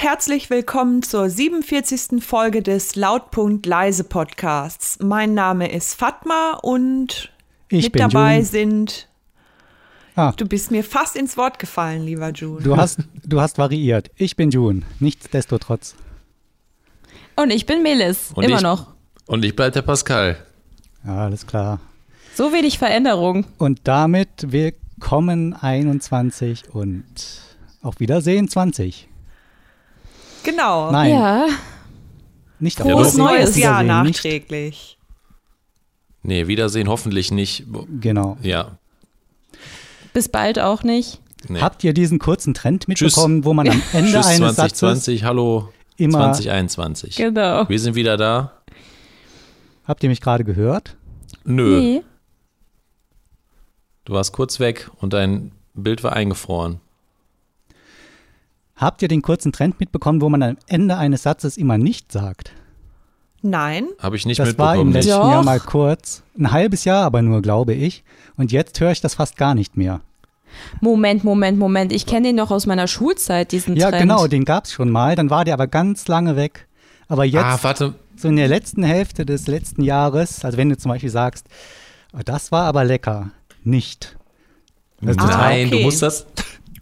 und herzlich willkommen zur 47. Folge des Lautpunkt Leise Podcasts. Mein Name ist Fatma und Ich mit bin dabei June. sind. Ah. Du bist mir fast ins Wort gefallen, lieber June. Du hast, du hast variiert. Ich bin June, nichtsdestotrotz. Und ich bin Melis, Und immer ich- noch. Und ich bleib der Pascal. Ja, alles klar. So wenig Veränderung. Und damit willkommen 21 und auf Wiedersehen 20. genau. Nein, Ja, nicht Frohes auf Frohes Wiedersehen, neues Jahr nicht- nachträglich. Nee, Wiedersehen hoffentlich nicht. Genau. Ja. bis bald auch nicht. Nee. Habt ihr diesen kurzen Trend Tschüss. mitbekommen, wo man am Ende Tschüss eines Satzes 2020, hallo immer. 2021. Genau. Wir sind wieder da. Habt ihr mich gerade gehört? Nö, Nee. du warst kurz weg und dein Bild war eingefroren. Habt ihr den kurzen Trend mitbekommen, wo man am Ende eines Satzes immer nicht sagt? Nein. Habe ich nicht das war im mitbekommen. letzten Doch. Jahr mal kurz. Ein halbes Jahr aber nur, glaube ich. Und jetzt höre ich das fast gar nicht mehr. Moment, Moment, Moment. Ich kenne den noch aus meiner Schulzeit, diesen Ja, Trend. genau, den gab es schon mal. Dann war der aber ganz lange weg. Aber jetzt, ah, warte. so in der letzten Hälfte des letzten Jahres, also wenn du zum Beispiel sagst, "Oh, das war aber lecker, nicht. Das ist total- Nein, okay. du musst das.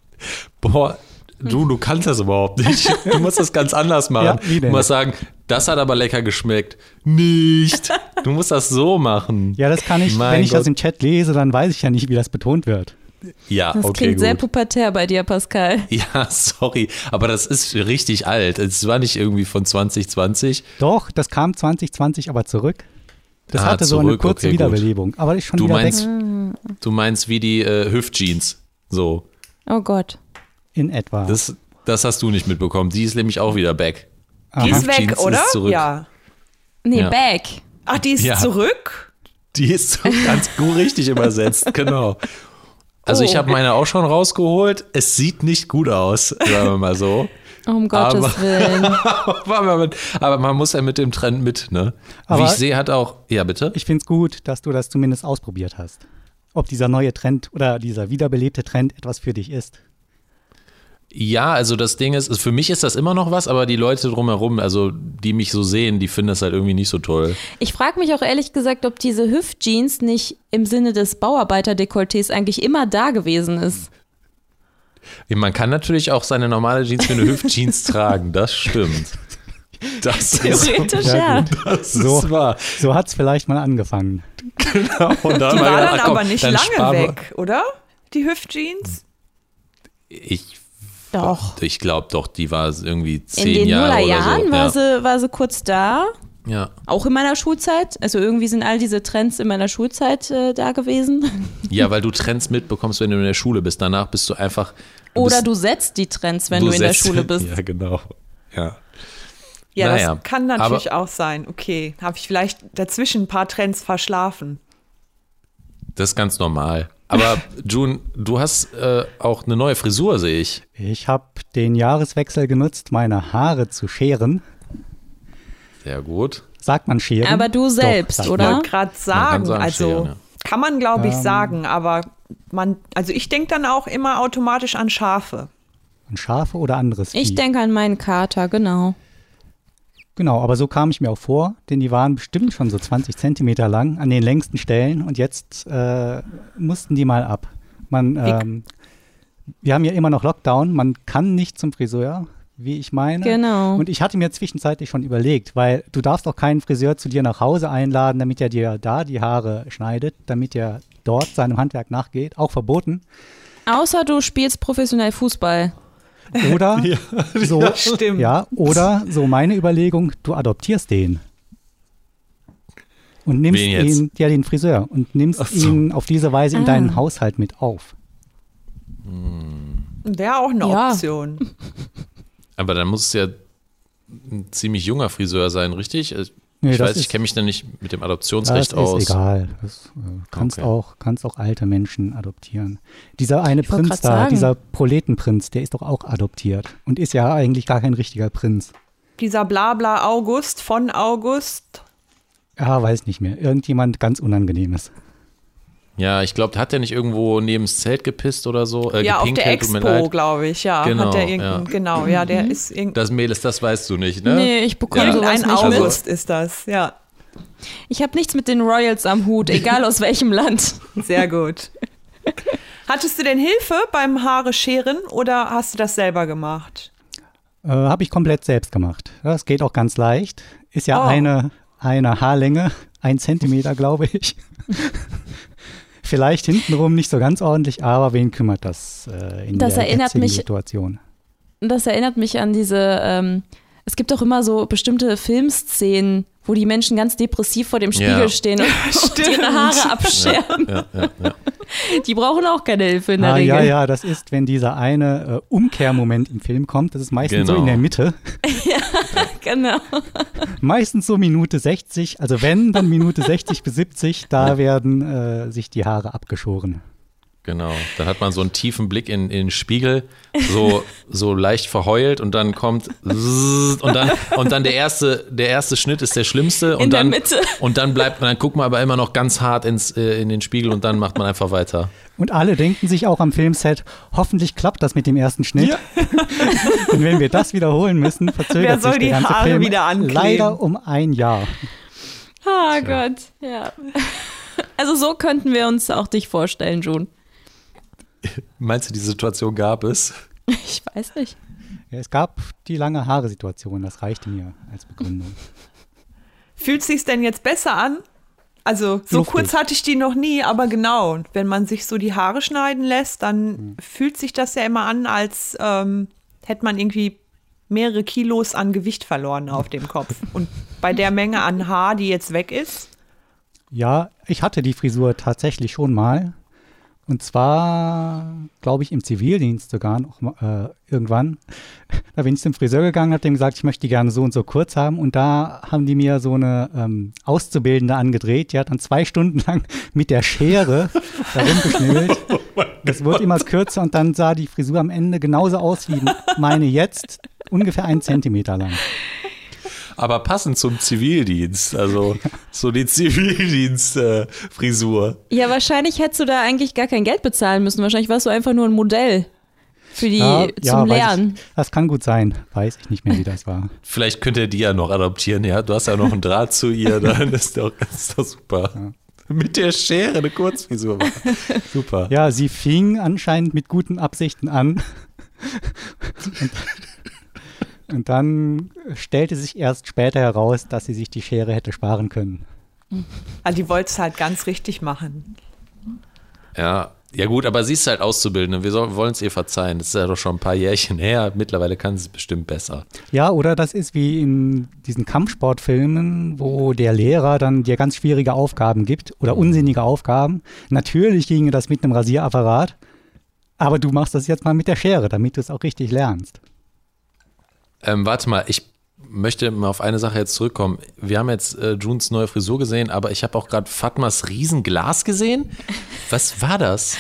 Boah, du, du kannst das überhaupt nicht. Du musst das ganz anders machen. Ja, wie denn? Du musst sagen, das hat aber lecker geschmeckt. Nicht. Du musst das so machen. Ja, das kann ich, Mein wenn ich das Gott. im Chat lese, dann weiß ich ja nicht, wie das betont wird. Ja, Das okay, klingt sehr gut. pubertär bei dir, Pascal. Ja, sorry, aber das ist richtig alt. Es war nicht irgendwie von 2020. Doch, das kam 2020 aber zurück. Das Ah, hatte so eine zurück, kurze okay, gut. Wiederbelebung. Aber ist schon Du wieder meinst, weg du meinst wie die äh, Hüftjeans. So, Oh Gott. In etwa. das, das hast du nicht mitbekommen. Die ist nämlich auch wieder back. Aha. Die ist weg, Jeans ist oder? zurück. Ja. Nee, Ja. back. Ach, die ist Ja. zurück? Die ist so ganz gut richtig übersetzt, genau. Also ich Oh. habe meine auch schon rausgeholt. Es sieht nicht gut aus, sagen wir mal so. Um Gottes Aber- Willen. aber, man, aber man muss ja mit dem Trend mit, ne? Aber- Wie ich sehe, hat auch. Ja, bitte? Ich finde es gut, dass du das zumindest ausprobiert hast. Ob dieser neue Trend oder dieser wiederbelebte Trend etwas für dich ist. Ja, also das Ding ist, für mich ist das immer noch was, aber die Leute drumherum, also die mich so sehen, die finden das halt irgendwie nicht so toll. Ich frage mich auch ehrlich gesagt, ob diese Hüftjeans nicht im Sinne des Bauarbeiterdekolletés eigentlich immer da gewesen ist. Man kann natürlich auch seine normale Jeans wie eine Hüftjeans tragen, das stimmt. Das ist, Theoretisch, Ja, ja. das So. ist wahr. So hat es vielleicht mal angefangen. Und dann Die war dann ach komm, aber nicht dann lange weg, oder? Die Hüftjeans? Ich, Doch. ich glaube doch, die war irgendwie In zehn den Jahre oder Nullerjahren so. war, ja. sie, war sie kurz da. Ja. Auch in meiner Schulzeit. Also irgendwie sind all diese Trends in meiner Schulzeit äh, da gewesen. ja, weil du Trends mitbekommst, wenn du in der Schule bist. Danach bist du einfach. Oder bist, du setzt die Trends, wenn du, in der setzt- Schule bist. Ja, genau. Ja. Ja, Naja, das kann natürlich auch sein. Okay, habe ich vielleicht dazwischen ein paar Trends verschlafen. Das ist ganz normal. Aber June, du hast äh, auch eine neue Frisur, sehe ich. Ich habe den Jahreswechsel genutzt, meine Haare zu scheren. Sehr gut. Sagt man scheren? Aber du selbst, Ich oder? wollte gerade sagen, sagen, also scheren, ja. kann man glaube ich Ähm. sagen, aber man, also ich denke dann auch immer automatisch an Schafe. man. Schafe oder anderes Ich denke an meinen Kater, genau. Genau, aber so kam ich mir auch vor, denn die waren bestimmt schon so 20 Zentimeter lang an den längsten Stellen und jetzt äh, mussten die mal ab. Man, ähm, wir haben ja immer noch Lockdown, man kann nicht zum Friseur, wie ich meine. Genau. Und ich hatte mir zwischenzeitlich schon überlegt, weil du darfst auch keinen Friseur zu dir nach Hause einladen, damit er dir da die Haare schneidet, damit er dort seinem Handwerk nachgeht, auch verboten. Außer du spielst professionell Fußball. Oder so, stimmt. ja, oder so meine Überlegung, du adoptierst den. Und nimmst Wen jetzt? ihn, ja, den Friseur, und nimmst so. ihn auf diese Weise in Ah. deinen Haushalt mit auf. Wäre auch eine Ja. Option. Aber dann muss es ja ein ziemlich junger Friseur sein, richtig? Ich Nee, ich das weiß, ich ist- kenne mich da nicht mit dem Das Adoptionsrecht ist aus. egal. Das äh, kannst, Okay. auch, kannst auch alte Menschen adoptieren. Dieser eine Ich Prinz da, sagen. dieser Proletenprinz, der ist doch auch adoptiert und ist ja eigentlich gar kein richtiger Prinz. Dieser Blabla August von August. Ja, weiß nicht mehr. Irgendjemand ganz Unangenehmes. Ja, ich glaube, hat der nicht irgendwo neben das Zelt gepisst oder so? Äh, ja, auf der Expo, glaube ich, ja. Genau, hat der irgendein, ja. genau, ja, der ist irgendein Das Mädels, das weißt du nicht, ne? Nee, ich bekomme Ja. sowas nicht mit. August ist das, ja. Ich habe nichts mit den Royals am Hut, egal aus welchem Land. Sehr gut. Hattest du denn Hilfe beim Haare scheren oder hast du das selber gemacht? Äh, Habe ich komplett selbst gemacht. Das geht auch ganz leicht. Ist ja Oh. eine, eine Haarlänge, ein Zentimeter, glaube ich. Vielleicht hintenrum nicht so ganz ordentlich, aber wen kümmert das äh, in Das der jetzigen mich- Situation? Das erinnert mich an diese, ähm, es gibt doch immer so bestimmte Filmszenen, wo die Menschen ganz depressiv vor dem Spiegel Ja. stehen und, und ihre Haare abscheren. Ja, ja, ja. Die brauchen auch keine Hilfe in der Ah, Regel. ja, ja, das ist, wenn dieser eine äh, Umkehrmoment im Film kommt. Das ist meistens so Genau. in der Mitte. Genau. Meistens so Minute 60. Also wenn, dann Minute 60 bis 70. Da werden äh, sich die Haare abgeschoren. Genau. Dann hat man so einen tiefen Blick in, in den Spiegel, so, so leicht verheult und dann kommt und dann, und dann der erste, der erste Schnitt ist der schlimmste und In der dann, Mitte. und dann bleibt man, dann guckt man aber immer noch ganz hart ins, äh, in den Spiegel und dann macht man einfach weiter. Und alle denken sich auch am Filmset, hoffentlich klappt das mit dem ersten Schnitt. Und wenn wir das wiederholen müssen, verzögert Wer soll sich die der ganze Haare Film wieder ankleben? leider um ein Jahr. Oh Gott, ja. Also so könnten wir uns auch dich vorstellen, June. Meinst du, die Situation gab es? Ich weiß nicht. Ja, es gab die lange Haare-Situation, das reichte mir als Begründung. Fühlt sich's denn jetzt besser an? Also, so Luftig. kurz hatte ich die noch nie, aber genau, wenn man sich so die Haare schneiden lässt, dann Hm. fühlt sich das ja immer an, als ähm, hätte man irgendwie mehrere Kilos an Gewicht verloren auf dem Kopf. Und bei der Menge an Haar, die jetzt weg ist, Ja, ich hatte die Frisur tatsächlich schon mal. Und zwar, glaube ich, im Zivildienst sogar noch äh, irgendwann. Da bin ich zum Friseur gegangen, habe dem gesagt, ich möchte die gerne so und so kurz haben. Und da haben die mir so eine ähm, Auszubildende angedreht. Die hat dann zwei Stunden lang mit der Schere da rumgeschnibbelt. Das wurde immer kürzer und dann sah die Frisur am Ende genauso aus wie meine jetzt, ungefähr einen Zentimeter lang. Aber passend zum Zivildienst, also so die Zivildienst-Frisur. Ja, wahrscheinlich hättest du da eigentlich gar kein Geld bezahlen müssen. Wahrscheinlich warst du einfach nur ein Modell für die Ja, ja, zum weiß Lernen. Ich, das kann gut sein. Weiß ich nicht mehr, wie das war. Vielleicht könnt ihr die ja noch adoptieren, ja? Du hast ja noch einen Draht zu ihr, dann ist doch, ist doch super. Mit der Schere eine Kurzfrisur machen. Super. Ja, sie fing anscheinend mit guten Absichten an. Und, und dann stellte sich erst später heraus, dass sie sich die Schere hätte sparen können. also die wollte es halt ganz richtig machen. Ja. Ja gut, aber sie ist halt Auszubildende. Wir wollen es ihr verzeihen. Das ist ja doch schon ein paar Jährchen her. Mittlerweile kann sie es bestimmt besser. Ja, oder das ist wie in diesen Kampfsportfilmen, wo der Lehrer dann dir ganz schwierige Aufgaben gibt oder unsinnige Aufgaben. Natürlich ginge das mit einem Rasierapparat, aber du machst das jetzt mal mit der Schere, damit du es auch richtig lernst. Ähm, warte mal, ich möchte mal auf eine Sache jetzt zurückkommen. Wir haben jetzt äh, Junes neue Frisur gesehen, aber ich habe auch gerade Fatmas Riesenglas gesehen. Was war das?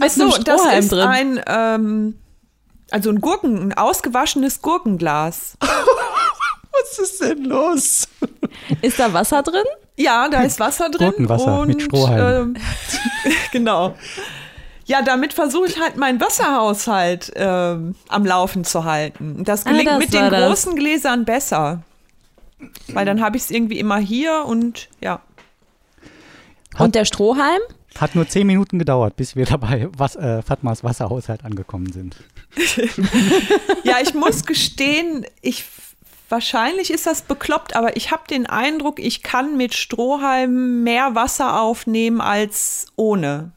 Einem Achso, das ist drin. ein, ähm, also ein Gurken, ein ausgewaschenes Gurkenglas. Was ist denn los? Ist da Wasser drin? Ja, da ist Wasser drin. Gurkenwasser und, mit Strohhalm. Ähm, genau. Ja, damit versuche ich halt meinen Wasserhaushalt ähm, am Laufen zu halten. Das Ah, gelingt das mit den das. großen Gläsern besser. Weil dann habe ich es irgendwie immer hier und ja. Hat- Und der Strohhalm? Hat nur zehn Minuten gedauert, bis wir dabei was, äh, Fatmas Wasserhaushalt angekommen sind. Ja, ich muss gestehen, ich wahrscheinlich ist das bekloppt, aber ich habe den Eindruck, ich kann mit Strohhalmen mehr Wasser aufnehmen als ohne.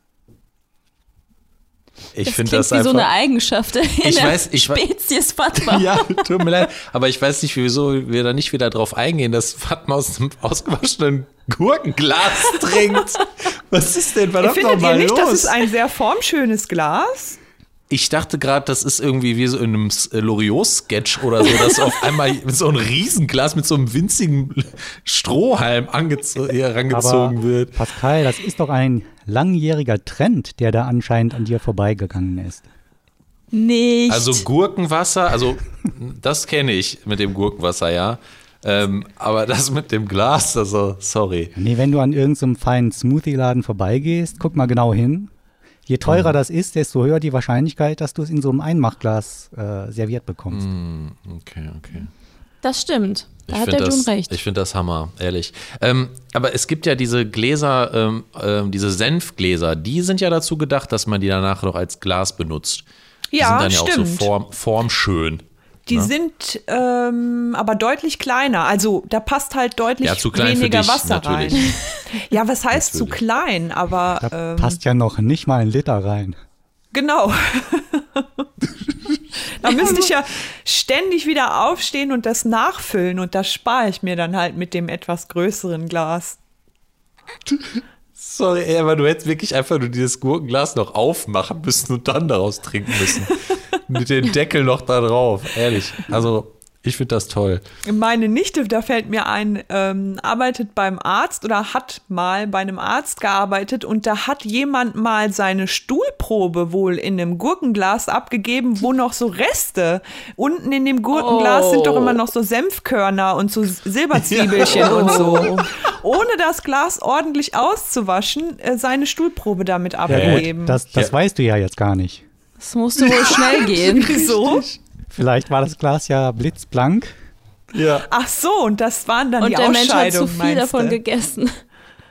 Ich Das finde klingt das wie einfach. so eine Eigenschaft Ich der weiß- ich Spezies Fatma. ja, tut mir leid, aber ich weiß nicht, wieso wir da nicht wieder drauf eingehen, dass Fatma aus einem ausgewaschenen Gurkenglas trinkt. Was ist denn verdammt Findet ihr nochmal nicht, los? das ist ein sehr formschönes Glas? Ich dachte gerade, das ist irgendwie wie so in einem äh, Loriot-Sketch oder so, dass auf einmal so ein Riesenglas mit so einem winzigen Strohhalm herangezogen wird. Pascal, das ist doch ein langjähriger Trend, der da anscheinend an dir vorbeigegangen ist. Nicht. Also Gurkenwasser, also das kenne ich mit dem Gurkenwasser, ja. Ähm, aber das mit dem Glas, also sorry. Nee, wenn du an irgendeinem feinen Smoothie-Laden vorbeigehst, guck mal genau hin. Je teurer das ist, desto höher die Wahrscheinlichkeit, dass du es in so einem Einmachglas äh, serviert bekommst. Hm, okay, okay. Das stimmt. Da Ich hat der June das, recht. Ich finde das Hammer, ehrlich. Ähm, aber es gibt ja diese Gläser, ähm, ähm, diese Senfgläser, die sind ja dazu gedacht, dass man die danach noch als Glas benutzt. Die Ja, sind dann ja auch stimmt. so form, formschön. Die Ne? sind ähm, aber deutlich kleiner. Also da passt halt deutlich Ja, zu klein für weniger dich, Wasser natürlich. rein. Ja, was heißt zu Natürlich. klein? Aber Da ähm, passt ja noch nicht mal ein Liter rein. genau. da müsste ich ja ständig wieder aufstehen und das nachfüllen und das spare ich mir dann halt mit dem etwas größeren Glas. Sorry, ey, aber du hättest wirklich einfach nur dieses Gurkenglas noch aufmachen müssen und dann daraus trinken müssen. Mit dem Deckel noch da drauf, ehrlich. Also, ich finde das toll. Meine Nichte, da fällt mir ein, ähm, arbeitet beim Arzt oder hat mal bei einem Arzt gearbeitet und da hat jemand mal seine Stuhlprobe wohl in einem Gurkenglas abgegeben, wo noch so Reste. Unten in dem Gurkenglas Oh. sind doch immer noch so Senfkörner und so Silberzwiebelchen und so. Ohne das Glas ordentlich auszuwaschen, äh, seine Stuhlprobe damit Ja, abgegeben. gut, das, das Ja. weißt du ja jetzt gar nicht. Das musste wohl schnell gehen. Wieso? Vielleicht war das Glas ja blitzblank. Ja. Ach so, und das waren dann Und die der Mensch hat zu Ausscheidungen, viel davon du? gegessen.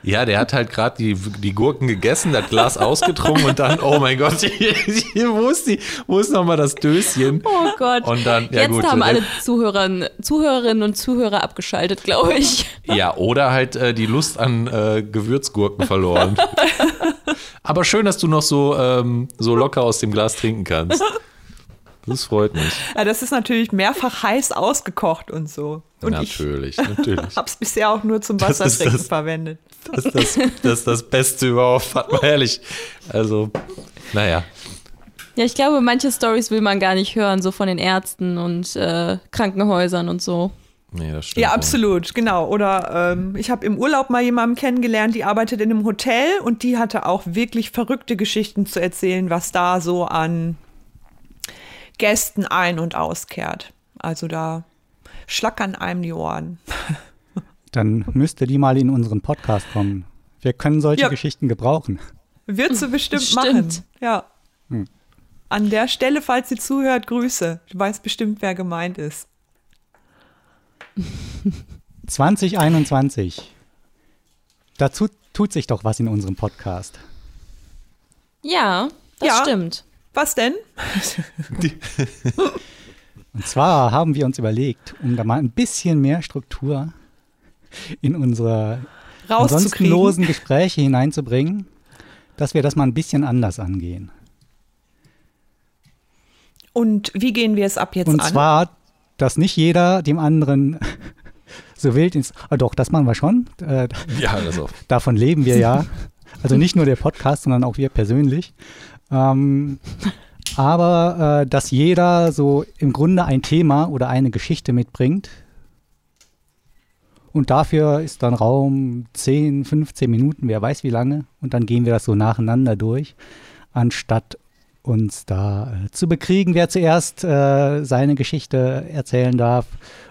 Ja, der hat halt gerade die, die Gurken gegessen, das Glas ausgetrunken und dann, oh mein Gott, wo ist, die, wo ist nochmal das Döschen? Oh Gott. Und dann, ja Jetzt gut. haben alle Zuhörern, Zuhörerinnen und Zuhörer abgeschaltet, glaube ich. Ja, oder halt äh, die Lust an äh, Gewürzgurken verloren. Aber schön, dass du noch so, ähm, so locker aus dem Glas trinken kannst. Das freut mich. Ja, das ist natürlich mehrfach heiß ausgekocht und so. Und ich natürlich, natürlich. habe es bisher auch nur zum Wassertrinken das- verwendet. Das ist das, das, ist das Beste überhaupt, mal ehrlich. Also, naja. Ja, ich glaube, manche Stories will man gar nicht hören, so von den Ärzten und äh, Krankenhäusern und so. Nee, das stimmt. Ja, absolut, genau. Oder ähm, ich habe im Urlaub mal jemanden kennengelernt, die arbeitet in einem Hotel und die hatte auch wirklich verrückte Geschichten zu erzählen, was da so an Gästen ein- und auskehrt. Also da schlackern einem die Ohren. Dann müsste die mal in unseren Podcast kommen. Wir können solche Ja. Geschichten gebrauchen. Wird sie bestimmt Stimmt. machen. Ja. Hm. An der Stelle, falls sie zuhört, Grüße. Du weißt bestimmt, wer gemeint ist. 2021. Dazu tut sich doch was in unserem Podcast. Ja, das Ja. stimmt. Was denn? Und zwar haben wir uns überlegt, um da mal ein bisschen mehr Struktur in unsere ansonsten losen Gespräche hineinzubringen, dass wir das mal ein bisschen anders angehen. Und wie gehen wir es ab jetzt Und an? zwar, dass nicht jeder dem anderen so wild ins. Ah, doch, das machen wir schon. Äh, Ja, das auch. davon leben wir ja. Also nicht nur der Podcast, sondern auch wir persönlich. Ähm, aber äh, dass jeder so im Grunde ein Thema oder eine Geschichte mitbringt. Und dafür ist dann Raum 10, 15 Minuten, wer weiß wie lange. Und dann gehen wir das so nacheinander durch, anstatt uns da äh, zu bekriegen, wer zuerst äh, seine Geschichte erzählen darf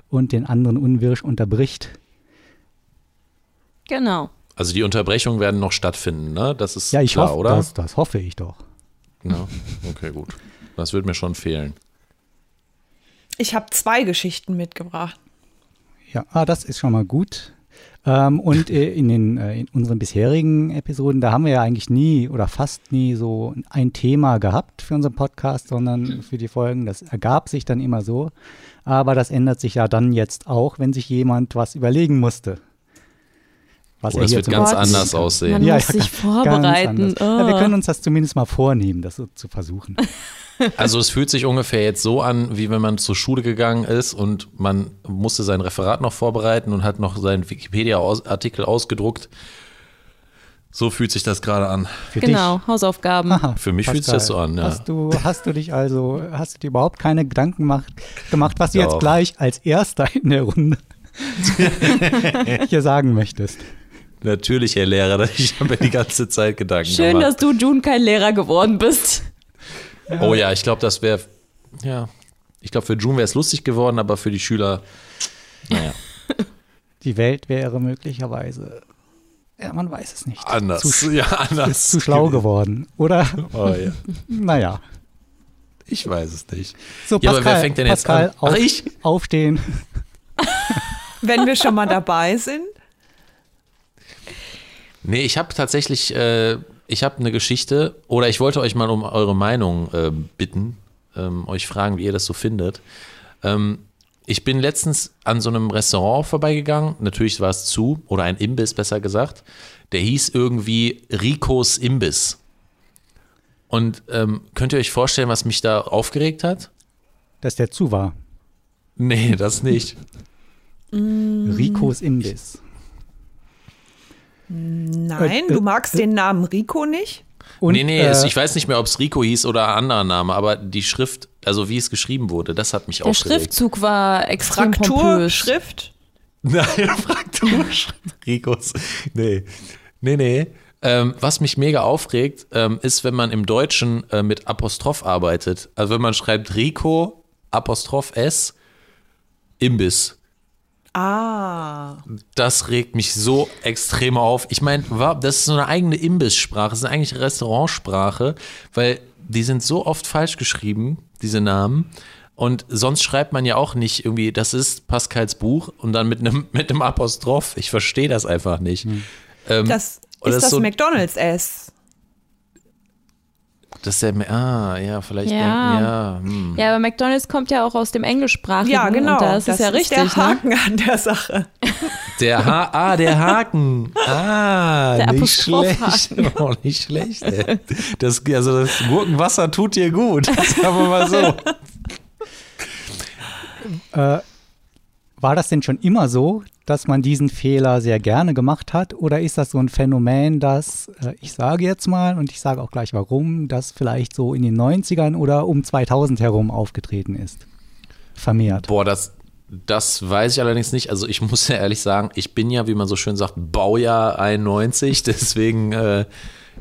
und den anderen unwirsch unterbricht. Genau. Also die Unterbrechungen werden noch stattfinden, ne? Das ist Ja, ich klar, hoffe, oder? Das, das hoffe ich doch. Ja, okay, gut. Das wird mir schon fehlen. Ich habe zwei Geschichten mitgebracht. Ja, ah, das ist schon mal gut. Ähm, und äh, in, den, äh, in unseren bisherigen Episoden, da haben wir ja eigentlich nie oder fast nie so ein Thema gehabt für unseren Podcast, sondern für die Folgen. Das ergab sich dann immer so. Aber das ändert sich ja dann jetzt auch, wenn sich jemand was überlegen musste. Was Oh, er das hier wird ganz Beispiel- anders aussehen. Man Ja, muss ja, sich vorbereiten. anders. Ja, wir Oh. können uns das zumindest mal vornehmen, das so zu versuchen. Also es fühlt sich ungefähr jetzt so an, wie wenn man zur Schule gegangen ist und man musste sein Referat noch vorbereiten und hat noch seinen Wikipedia-Artikel ausgedruckt. So fühlt sich das gerade an. Für Genau, Hausaufgaben. dich. Aha, Für mich fühlt sich das so an, ja. Hast du, hast du dich also, hast du dir überhaupt keine Gedanken gemacht, gemacht was du Doch. jetzt gleich als Erster in der Runde hier sagen möchtest? Natürlich, Herr Lehrer, ich habe mir die ganze Zeit Gedanken Schön, dass gemacht. du June kein Lehrer geworden bist. Oh ja, ich glaube, das wäre, ja, ich glaube, für June wäre es lustig geworden, aber für die Schüler, naja. Die Welt wäre möglicherweise, ja, man weiß es nicht. Anders. Zu, ja, anders. ist zu schlau geworden, oder? Oh, ja. naja. Ich weiß es nicht. So, Ja, aber Pascal, wer fängt denn jetzt Pascal an? Ach, auf, ich? aufstehen. Wenn wir schon mal dabei sind. Nee, ich habe tatsächlich, äh, ich habe eine Geschichte, oder ich wollte euch mal um eure Meinung äh, bitten, ähm, euch fragen, wie ihr das so findet. Ähm, ich bin letztens an so einem Restaurant vorbeigegangen, natürlich war es zu, oder ein Imbiss besser gesagt. Der hieß irgendwie Ricos Imbiss. Und ähm, könnt ihr euch vorstellen, was mich da aufgeregt hat? Dass der zu war. Nee, das nicht. Ricos Imbiss. Nein, Äh, du äh, magst den Namen Rico nicht? Und, nee, nee, äh, ich weiß nicht mehr, ob es Rico hieß oder ein anderer Name, aber die Schrift, also wie es geschrieben wurde, das hat mich Der aufgeregt. Schriftzug war extrem Fraktur, pompös. Schrift? Nein, Fraktur. Ricos. Nee. Nee, nee. Ähm, was mich mega aufregt, ähm, ist, wenn man im Deutschen äh, mit Apostroph arbeitet. Also wenn man schreibt Rico, Apostroph S, Imbiss. Ah. Das regt mich so extrem auf. Ich meine, das ist so eine eigene Imbisssprache, das ist eigentlich Restaurantsprache, weil die sind so oft falsch geschrieben, diese Namen. Und sonst schreibt man ja auch nicht irgendwie, das ist Pascals Buch und dann mit einem mit einem Apostroph. Ich verstehe das einfach nicht. Ähm, Das ist das das so- McDonalds S. das ist der, ah, ja, vielleicht Ja. denken, ja. Hm. Ja, aber McDonalds kommt ja auch aus dem Englischsprachigen. Ja, genau. Und das, ist ja richtig. der ne? Haken an der Sache. Der ha ah, der Haken. Ah, Der nicht schlecht. Oh, nicht schlecht. Ey. Das, also das Gurkenwasser tut dir gut. Sagen wir mal so. Äh, war das denn schon immer so, dass man diesen Fehler sehr gerne gemacht hat? Oder ist das so ein Phänomen, das, äh, ich sage jetzt mal, und ich sage auch gleich warum, das vielleicht so in den 90ern oder um 2000 herum aufgetreten ist? Vermehrt. Boah, das, das weiß ich allerdings nicht. Also ich muss ja ehrlich sagen, ich bin ja, wie man so schön sagt, Baujahr 91. Deswegen, äh,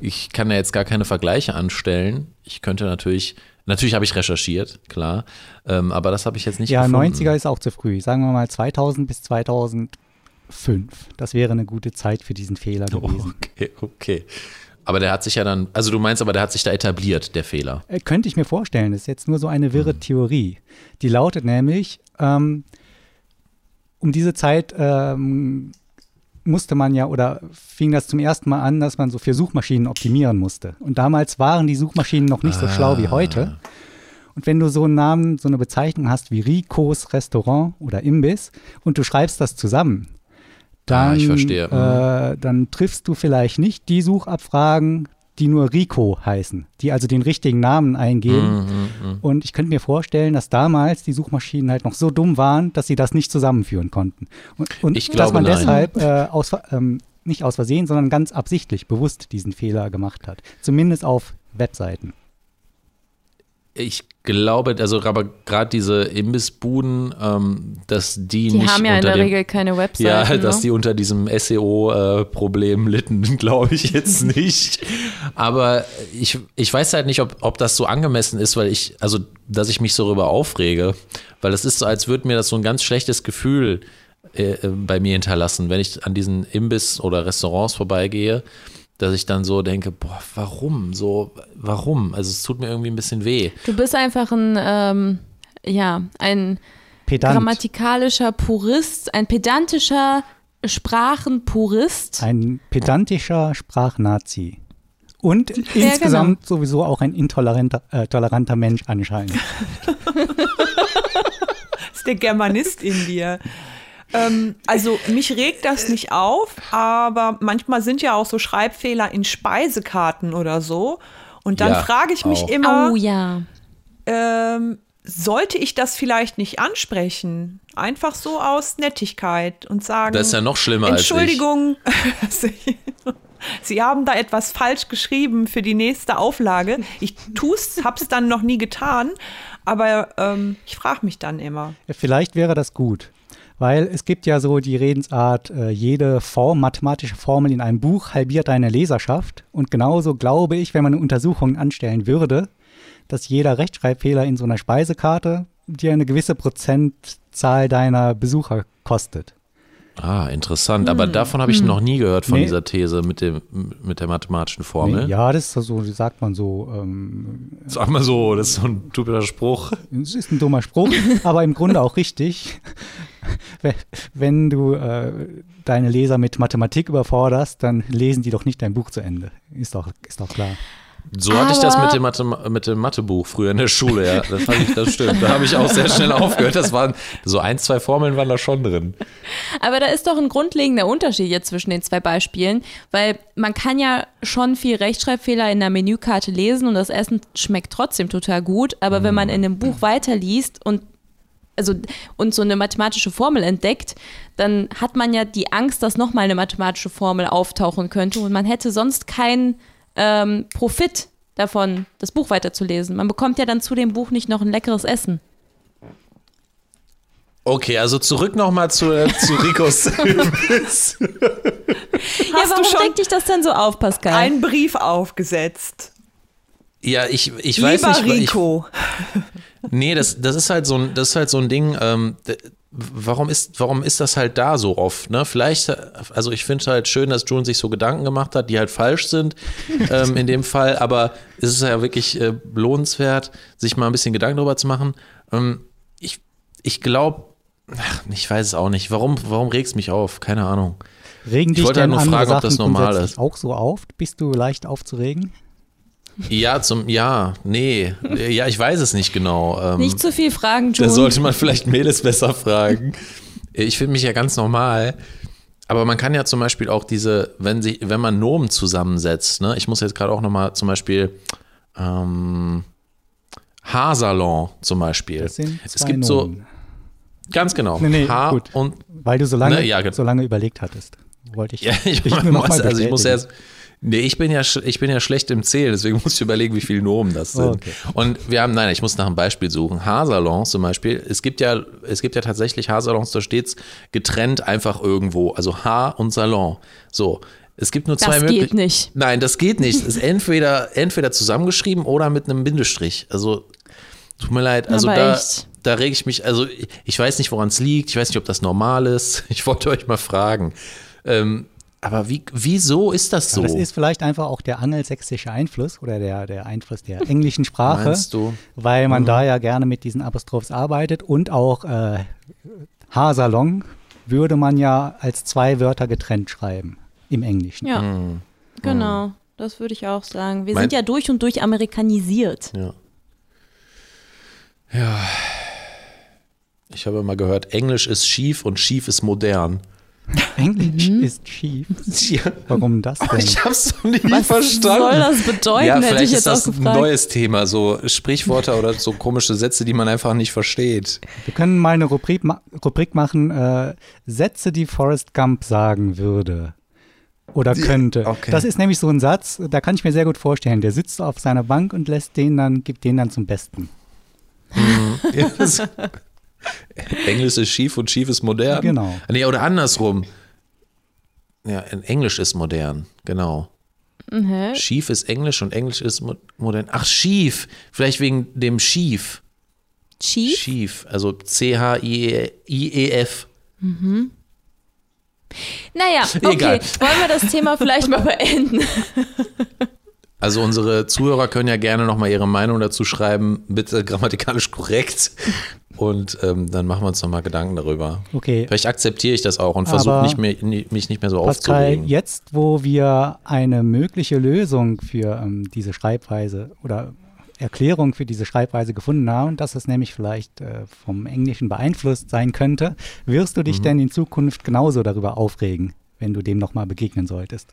ich kann ja jetzt gar keine Vergleiche anstellen. Ich könnte natürlich, natürlich habe ich recherchiert, klar. Ähm, aber das habe ich jetzt nicht Ja, gefunden. 90er ist auch zu früh. Sagen wir mal 2000 bis 2005. Das wäre eine gute Zeit für diesen Fehler gewesen. Okay, okay. Aber der hat sich ja dann, also du meinst aber, der hat sich da etabliert, der Fehler. Äh, Könnte ich mir vorstellen. Das ist jetzt nur so eine wirre Theorie. Die lautet nämlich, ähm, um diese Zeit ähm, musste man ja oder fing das zum ersten Mal an, dass man so für Suchmaschinen optimieren musste. Und damals waren die Suchmaschinen noch nicht so schlau wie heute. Und wenn du so einen Namen, so eine Bezeichnung hast wie Ricos Restaurant oder Imbiss und du schreibst das zusammen, dann, Ah, ich verstehe. Äh, dann triffst du vielleicht nicht die Suchabfragen, die nur Rico heißen, die also den richtigen Namen eingeben. Mhm, Und ich könnte mir vorstellen, dass damals die Suchmaschinen halt noch so dumm waren, dass sie das nicht zusammenführen konnten. Und, und Ich dass glaube, man nein. deshalb äh, aus, ähm, nicht aus Versehen, sondern ganz absichtlich bewusst diesen Fehler gemacht hat. Zumindest auf Webseiten. Ich glaube, also aber gerade diese Imbissbuden, ähm, dass die, Die nicht haben ja in der dem, Regel keine Webseiten. Ja, dass ne? die unter diesem SEO-Problem litten, glaube ich jetzt nicht. Aber ich, ich weiß halt nicht, ob, ob das so angemessen ist, weil ich, also, dass ich mich so darüber aufrege. Weil es ist so, als würde mir das so ein ganz schlechtes Gefühl äh, äh, bei mir hinterlassen, wenn ich an diesen Imbiss oder Restaurants vorbeigehe, dass ich dann so denke, boah, warum? So, warum? Also es tut mir irgendwie ein bisschen weh. Du bist einfach ein, ähm, ja, ein Pedant. grammatikalischer Purist, ein pedantischer Sprachenpurist. Ein pedantischer Sprachnazi. Und insgesamt sowieso auch ein intoleranter äh, toleranter Mensch anscheinend. Das ist der Germanist in dir. Ähm, also mich regt das nicht auf, aber manchmal sind ja auch so Schreibfehler in Speisekarten oder so. Und dann Ja, frage ich mich auch. immer, Oh ja. ähm, sollte ich das vielleicht nicht ansprechen? Einfach so aus Nettigkeit und sagen, Das ist ja noch schlimmer als ich. Entschuldigung, Sie, haben da etwas falsch geschrieben für die nächste Auflage. Ich tu's, hab's dann noch nie getan, aber ähm, ich frage mich dann immer. Vielleicht wäre das gut. Weil es gibt ja so die Redensart, äh, jede Form, mathematische Formel in einem Buch halbiert deine Leserschaft. Und genauso glaube ich, wenn man eine Untersuchung anstellen würde, dass jeder Rechtschreibfehler in so einer Speisekarte dir eine gewisse Prozentzahl deiner Besucher kostet. Ah, interessant. Aber davon habe ich noch nie gehört, von Nee. dieser These mit, dem, mit der mathematischen Formel. Nee, ja, das ist so, sagt man so, ähm, Sag mal so, das ist so ein typischer Spruch. es ist ein dummer Spruch, aber im Grunde auch richtig. Wenn- Wenn du äh, deine Leser mit Mathematik überforderst, dann lesen die doch nicht dein Buch zu Ende. Ist doch, ist doch klar. So hatte ich das mit dem, Mathe, mit dem Mathebuch früher in der Schule, ja. Das, ich, das stimmt. Da habe ich auch sehr schnell aufgehört. Das waren so ein, zwei Formeln waren da schon drin. Aber da ist doch ein grundlegender Unterschied jetzt zwischen den zwei Beispielen, weil man kann ja schon viel Rechtschreibfehler in der Menükarte lesen und das Essen schmeckt trotzdem total gut, aber wenn man in einem Buch weiterliest und also und so eine mathematische Formel entdeckt, dann hat man ja die Angst, dass nochmal eine mathematische Formel auftauchen könnte und man hätte sonst keinen ähm, Profit davon, das Buch weiterzulesen. Man bekommt ja dann zu dem Buch nicht noch ein leckeres Essen. Okay, also zurück nochmal zu, äh, zu Ricos Quiz. ja, Hast warum regt dich das denn so auf, Pascal? einen Brief aufgesetzt? Ja, ich, ich weiß Lieber nicht. Ich, Rico. nee, das, das ist halt so ein, das ist halt so ein Ding, ähm, warum ist, warum ist das halt da so oft, ne? Vielleicht, also ich finde halt schön, dass June sich so Gedanken gemacht hat, die halt falsch sind, ähm, in dem Fall, aber es ist ja wirklich äh, lohnenswert, sich mal ein bisschen Gedanken darüber zu machen. Ähm, ich, ich glaube, ich weiß es auch nicht. Warum, warum regst mich auf? Keine Ahnung. Regen Ich dich wollte denn halt nur fragen, ob das normal ist. auch so auf? Bist du leicht aufzuregen? Ja, zum, ja, nee. Ja, ich weiß es nicht genau. Ähm, Nicht zu viel fragen, Da June. sollte man vielleicht Meles besser fragen. Ich finde mich ja ganz normal. Aber man kann ja zum Beispiel auch diese, wenn, sie, wenn man Nomen zusammensetzt, ne? ich muss jetzt gerade auch nochmal zum Beispiel ähm, Haarsalon zum Beispiel. Das sind es zwei gibt so, Nomen. ganz genau, Nee, nee, Haar gut. und Weil du so lange, Ne, ja, genau. so lange überlegt hattest. Wollte ich, Ja, ich, ich nur noch muss, mal also ich muss erst. Nee, ich bin ja ich bin ja schlecht im Zählen, deswegen muss ich überlegen, wie viele Nomen das sind. Oh, okay. Und wir haben, nein, ich muss nach einem Beispiel suchen. Haarsalons zum Beispiel. Es gibt ja, es gibt ja tatsächlich Haarsalons, da steht's getrennt einfach irgendwo. Also Haar und Salon. So. Es gibt nur zwei das geht Möglichkeiten. nicht. Nein, das geht nicht. Es ist entweder, entweder zusammengeschrieben oder mit einem Bindestrich. Also, tut mir leid. Also Aber da, echt. da rege ich mich, also ich- ich weiß nicht, woran es liegt. Ich weiß nicht, ob das normal ist. Ich wollte euch mal fragen. Ähm, aber wie, wieso ist das so? Das ist vielleicht einfach auch der angelsächsische Einfluss oder der, der Einfluss der englischen Sprache, Meinst du? weil man da ja gerne mit diesen Apostrophs arbeitet und auch äh, Haarsalon würde man ja als zwei Wörter getrennt schreiben im Englischen. Ja, Hm. genau. Das würde ich auch sagen. Wir Mein- sind ja durch und durch amerikanisiert. Ja. Ja. Ich habe mal gehört, Englisch ist schief und schief ist modern. Englisch Mhm. ist schief. Ja. Warum das denn? Ich hab's doch nicht Was verstanden. soll das bedeuten, ja, hätte vielleicht ich jetzt ist das auch ein neues Thema, so Sprichwörter oder so komische Sätze, die man einfach nicht versteht. Wir können mal eine Rubrik, ma Rubrik machen, äh, Sätze, die Forrest Gump sagen würde. Oder könnte. okay. Das ist nämlich so ein Satz, da kann ich mir sehr gut vorstellen. Der sitzt auf seiner Bank und lässt den dann, gibt den dann zum Besten. Ja, das- Englisch ist schief und schief ist modern. Genau. Nee, oder andersrum. Ja, Englisch ist modern, genau. Mhm. Schief ist Englisch und Englisch ist mo modern. Ach, schief. Vielleicht wegen dem Schief. Chief? Schief. Also C-H-I-E-F. Naja, okay. Egal. Wollen wir das Thema vielleicht mal beenden? Also unsere Zuhörer können ja gerne nochmal ihre Meinung dazu schreiben, bitte grammatikalisch korrekt. Und ähm, dann machen wir uns nochmal Gedanken darüber. Okay. Vielleicht akzeptiere ich das auch und versuche nicht mehr, mich nicht mehr so Pascal, aufzuregen. jetzt, wo wir eine mögliche Lösung für ähm, diese Schreibweise oder Erklärung für diese Schreibweise gefunden haben, dass es nämlich vielleicht äh, vom Englischen beeinflusst sein könnte, wirst du dich Mhm. denn in Zukunft genauso darüber aufregen, wenn du dem nochmal begegnen solltest?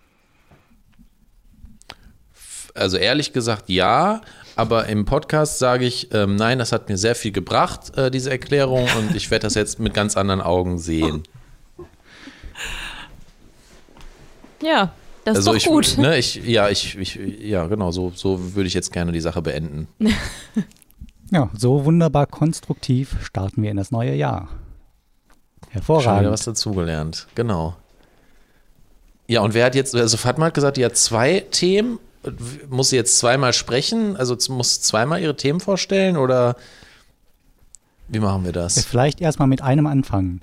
Also ehrlich gesagt ja, aber im Podcast sage ich, ähm, nein, das hat mir sehr viel gebracht, äh, diese Erklärung, und ich werde das jetzt mit ganz anderen Augen sehen. Ja, das also ist ich, doch gut. Ne, ich, ja, ich, ich, ja, genau, so, so würde ich jetzt gerne die Sache beenden. Ja, so wunderbar konstruktiv starten wir in das neue Jahr. Schon wieder Hervorragend. was dazugelernt, genau. Ja, und wer hat jetzt, also Fatma hat gesagt, die hat zwei Themen. Muss sie jetzt zweimal sprechen? Also muss zweimal ihre Themen vorstellen oder wie machen wir Ja, das? Vielleicht erstmal mit einem anfangen.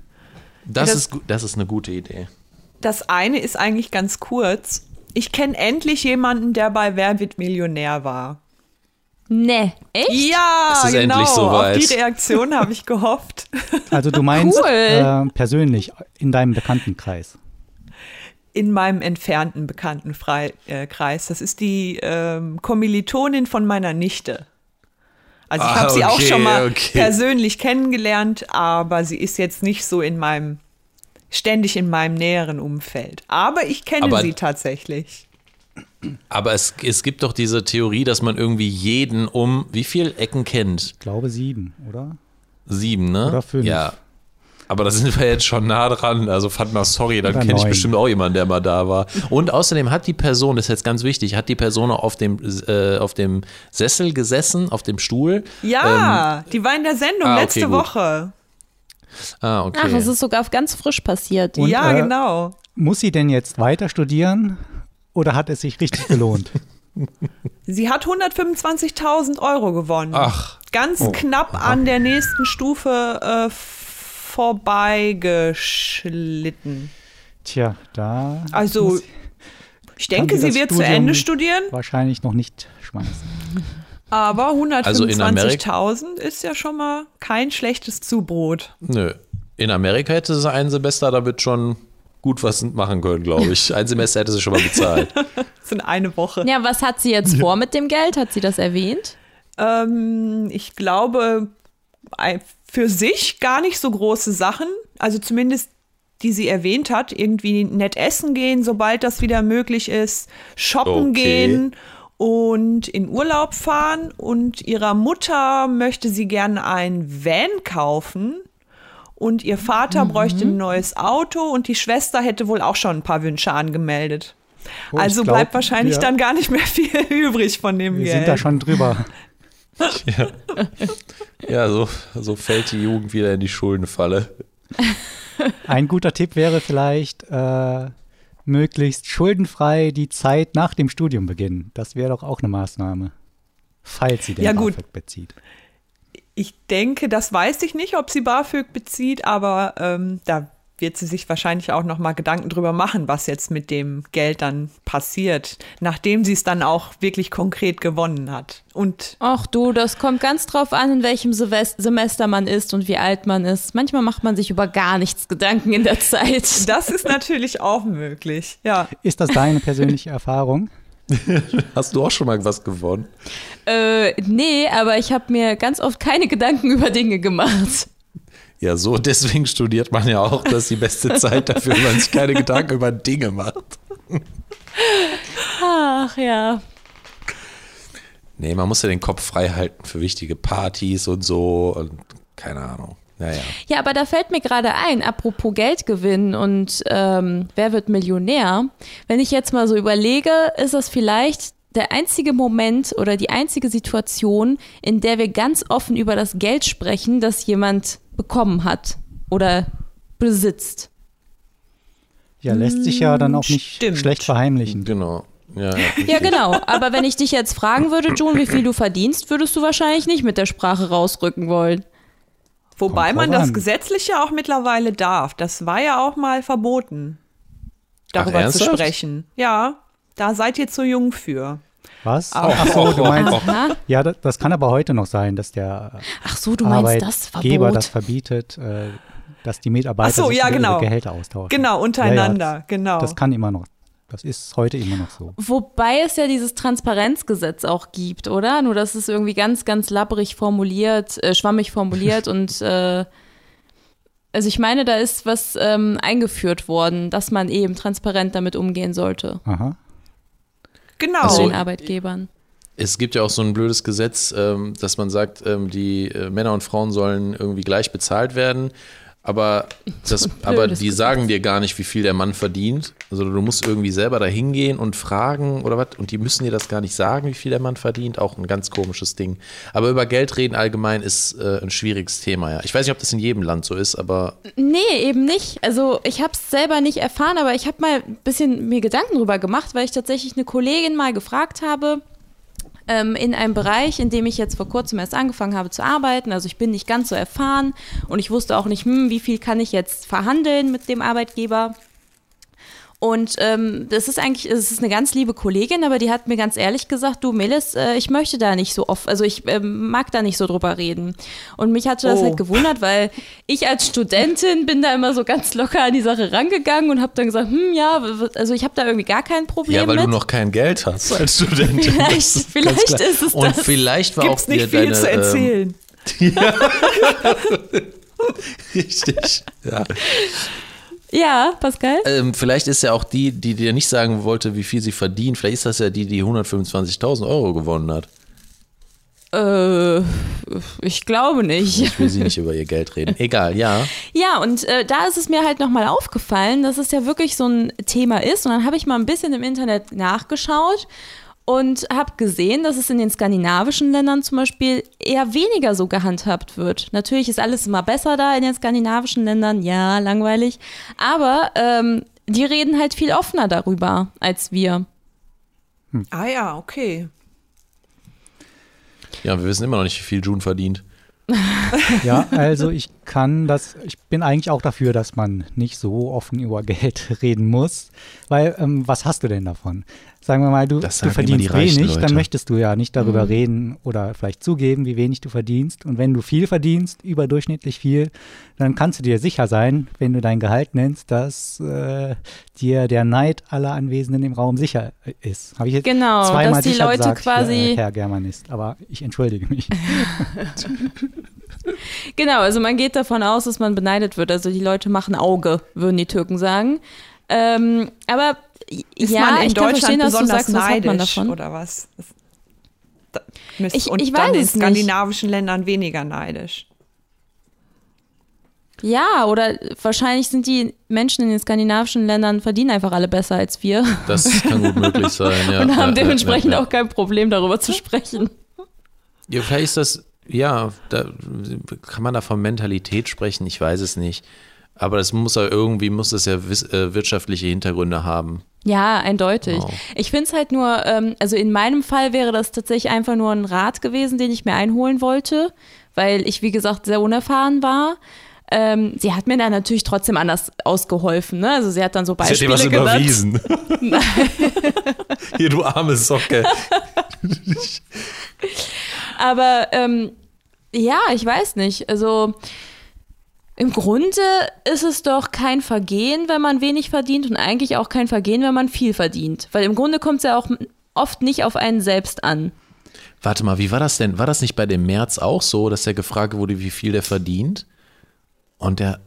Das, Das- ist, das ist eine gute Idee. Das eine ist eigentlich ganz kurz. Ich kenne endlich jemanden, der bei Wer wird Millionär war. Ne, echt? Ja, Es ist genau. endlich soweit. Auf die Reaktion habe ich gehofft. Also du meinst Cool. äh, persönlich in deinem Bekanntenkreis. In meinem entfernten Bekanntenkreis. Das ist die ähm, Kommilitonin von meiner Nichte. Also ich Ah, habe sie auch okay, schon mal okay. persönlich kennengelernt, aber sie ist jetzt nicht so in meinem, ständig in meinem näheren Umfeld. Aber ich kenne Aber- sie tatsächlich. Aber es, es gibt doch diese Theorie, dass man irgendwie jeden um wie viel Ecken kennt? Ich glaube sieben, oder? Sieben, ne? Oder fünf. Ja. Aber da sind wir jetzt schon nah dran. Also Fatma, sorry, dann kenne ich bestimmt auch jemanden, der mal da war. Und außerdem hat die Person, das ist jetzt ganz wichtig, hat die Person auf dem, äh, auf dem Sessel gesessen, auf dem Stuhl. Ja, die war in der Sendung ah, okay, letzte gut. Woche. Ah, okay. Ach, es ist sogar ganz frisch passiert. Und, ja, äh, genau. Muss sie denn jetzt weiter studieren oder hat es sich richtig gelohnt? Sie hat 125.000 Euro gewonnen. Ach. Ganz knapp an der nächsten Stufe äh, vorbeigeschlitten. Tja, da Also, muss ich denke, sie sie wird zu Studium- Ende studieren, wahrscheinlich noch nicht schmeißen. aber Also in Amerik- 125.000 ist ja schon mal kein schlechtes Zubrot. Nö. In Amerika hätte sie ein Semester damit schon gut was machen können, glaube ich. Ein Semester hätte sie schon mal bezahlt. Das sind eine Woche. Ja, was hat sie jetzt vor mit dem Geld? Hat sie das erwähnt? Ähm, ich glaube, ein- für sich gar nicht so große Sachen. Also zumindest die sie erwähnt hat, irgendwie nett essen gehen, sobald das wieder möglich ist, shoppen Okay. gehen und in Urlaub fahren. Und ihrer Mutter möchte sie gerne ein Van kaufen. Und ihr Vater bräuchte ein neues Auto und die Schwester hätte wohl auch schon ein paar Wünsche angemeldet. Oh, also glaub, bleibt wahrscheinlich wir- dann gar nicht mehr viel übrig von dem Wir Geld. sind da schon drüber. Ja, so, so fällt die Jugend wieder in die Schuldenfalle. Ein guter Tipp wäre vielleicht, äh, möglichst schuldenfrei die Zeit nach dem Studium beginnen. Das wäre doch auch eine Maßnahme. Falls sie den Ja, gut. BAföG bezieht. Ich denke, das weiß ich nicht, ob sie BAföG bezieht, aber ähm, da wird sie sich wahrscheinlich auch noch mal Gedanken drüber machen, was jetzt mit dem Geld dann passiert, nachdem sie es dann auch wirklich konkret gewonnen hat. Und Ach du, das kommt ganz drauf an, in welchem Semester man ist und wie alt man ist. Manchmal macht man sich über gar nichts Gedanken in der Zeit. das ist natürlich auch möglich. Ja, Ist das deine persönliche Erfahrung? Hast du auch schon mal was gewonnen? Äh, nee, aber ich habe mir ganz oft keine Gedanken über Dinge gemacht. Ja, so deswegen studiert man ja auch. Das ist die beste Zeit dafür, wenn man sich keine Gedanken über Dinge macht. Ach ja. Nee, man muss ja den Kopf frei halten für wichtige Partys und so und keine Ahnung. Naja. Ja, aber da fällt mir gerade ein, apropos Geldgewinn und ähm, wer wird Millionär? Wenn ich jetzt mal so überlege, ist das vielleicht der einzige Moment oder die einzige Situation, in der wir ganz offen über das Geld sprechen, das jemand bekommen hat oder besitzt. Ja, lässt sich ja dann auch nicht Stimmt. schlecht verheimlichen. Genau. Ja, ja, Ja, genau. Aber wenn ich dich jetzt fragen würde, John, wie viel du verdienst, würdest du wahrscheinlich nicht mit der Sprache rausrücken wollen. wobei man das an. gesetzlich ja auch mittlerweile darf. Das war ja auch mal verboten, darüber zu ernsthaft? sprechen. Ja, da seid ihr zu jung für. Was? Auch. Ach so, du meinst, Aha. ja, das, das kann aber heute noch sein, dass der Ach so, du meinst das Arbeitgeber Verbot. das verbietet, äh, dass die Mitarbeiter Ach so, sich ja, genau. Gehälter austauschen. Genau, untereinander, genau. Das kann immer noch. Das ist heute immer noch so. Wobei es ja dieses Transparenzgesetz auch gibt, oder? Nur das ist irgendwie ganz, ganz labbrig formuliert, äh, schwammig formuliert und äh, also ich meine, da ist was ähm, eingeführt worden, dass man eben transparent damit umgehen sollte Aha. Genau. Also- den Arbeitgebern. Es gibt ja auch so ein blödes Gesetz, ähm, dass man sagt, ähm, die äh, Männer und Frauen sollen irgendwie gleich bezahlt werden. Aber, das, aber die sagen dir gar nicht, wie viel der Mann verdient. Also du musst irgendwie selber da hingehen und fragen oder was. Und die müssen dir das gar nicht sagen, wie viel der Mann verdient. Auch ein ganz komisches Ding. Aber über Geld reden allgemein ist äh, ein schwieriges Thema, ja. Ich weiß nicht, ob das in jedem Land so ist, aber Nee, eben nicht. Also ich habe es selber nicht erfahren, aber ich habe mal ein bisschen mir Gedanken drüber gemacht, weil ich tatsächlich eine Kollegin mal gefragt habe, ähm, in einem Bereich, in dem ich jetzt vor kurzem erst angefangen habe zu arbeiten. Also ich bin nicht ganz so erfahren und ich wusste auch nicht, hm, wie viel kann ich jetzt verhandeln mit dem Arbeitgeber. Und ähm, das ist eigentlich, es ist eine ganz liebe Kollegin, aber die hat mir ganz ehrlich gesagt, du Melis, äh, ich möchte da nicht so oft, also ich äh, mag da nicht so drüber reden. Und mich hatte das Oh. halt gewundert, weil ich als Studentin bin da immer so ganz locker an die Sache rangegangen und habe dann gesagt, hm, ja, also ich habe da irgendwie gar kein Problem Ja, weil mit. du noch kein Geld hast als Student. vielleicht Das ist vielleicht ist es Und das. vielleicht war Gibt's auch nicht dir viel deine, zu ähm, erzählen. Richtig. Ja. Ja, Pascal? Ähm, vielleicht ist ja auch die, die dir nicht sagen wollte, wie viel sie verdient. Vielleicht ist das ja die, die 125.000 Euro gewonnen hat. Äh, ich glaube nicht. Ich will sie nicht über ihr Geld reden. Egal, ja. Ja, und äh, da ist es mir halt nochmal aufgefallen, dass es ja wirklich so ein Thema ist. Und dann habe ich mal ein bisschen im Internet nachgeschaut und habe gesehen, dass es in den skandinavischen Ländern zum Beispiel eher weniger so gehandhabt wird. Natürlich ist alles immer besser da in den skandinavischen Ländern, ja, langweilig. Aber ähm, die reden halt viel offener darüber als wir. Ah ja, okay. Ja, wir wissen immer noch nicht, wie viel June verdient. Ja, also ich kann das, ich bin eigentlich auch dafür, dass man nicht so offen über Geld reden muss, weil ähm, was hast du denn davon? Sagen wir mal, du, Das du verdienst wenig, Leute. dann möchtest du ja nicht darüber reden oder vielleicht zugeben, wie wenig du verdienst. Und wenn du viel verdienst, überdurchschnittlich viel, dann kannst du dir sicher sein, wenn du dein Gehalt nennst, dass äh, dir der Neid aller Anwesenden im Raum sicher äh, ist. Habe ich jetzt Genau, zweimal dass die sicher Leute gesagt, quasi- äh, Herr Germanist, aber ich entschuldige mich. Genau, also man geht davon aus, dass man beneidet wird. Also die Leute machen Auge, würden die Türken sagen. Ähm, aber Ist ja, man in Deutschland dass du besonders sagst, neidisch davon? oder was? Das, da, müsst- Ich- und ich dann in es nicht. skandinavischen Ländern weniger neidisch. Ja, oder wahrscheinlich sind die Menschen in den skandinavischen Ländern verdienen einfach alle besser als wir Das kann gut möglich sein, ja. und haben ja, dementsprechend ja, ja. auch kein Problem, darüber zu sprechen. Ja, vielleicht ist das, ja, da kann man da von Mentalität sprechen, ich weiß es nicht. Aber das muss ja irgendwie, muss das ja äh, wirtschaftliche Hintergründe haben. Ja, eindeutig. Wow. Ich finde es halt nur, ähm, also in meinem Fall wäre das tatsächlich einfach nur ein Rat gewesen, den ich mir einholen wollte, weil ich, wie gesagt, sehr unerfahren war. Ähm, sie hat mir dann natürlich trotzdem anders ausgeholfen. Ne? Also sie hat dann so Ich hätte dir Beispiele was genannt. überwiesen. Hier, du arme Socke. Aber ähm, ja, ich weiß nicht. Also im Grunde ist es doch kein Vergehen, wenn man wenig verdient und eigentlich auch kein Vergehen, wenn man viel verdient. Weil im Grunde kommt es ja auch oft nicht auf einen selbst an. Warte mal, wie war das denn? War das nicht bei dem März auch so, dass der gefragt wurde, wie viel der verdient? Und der,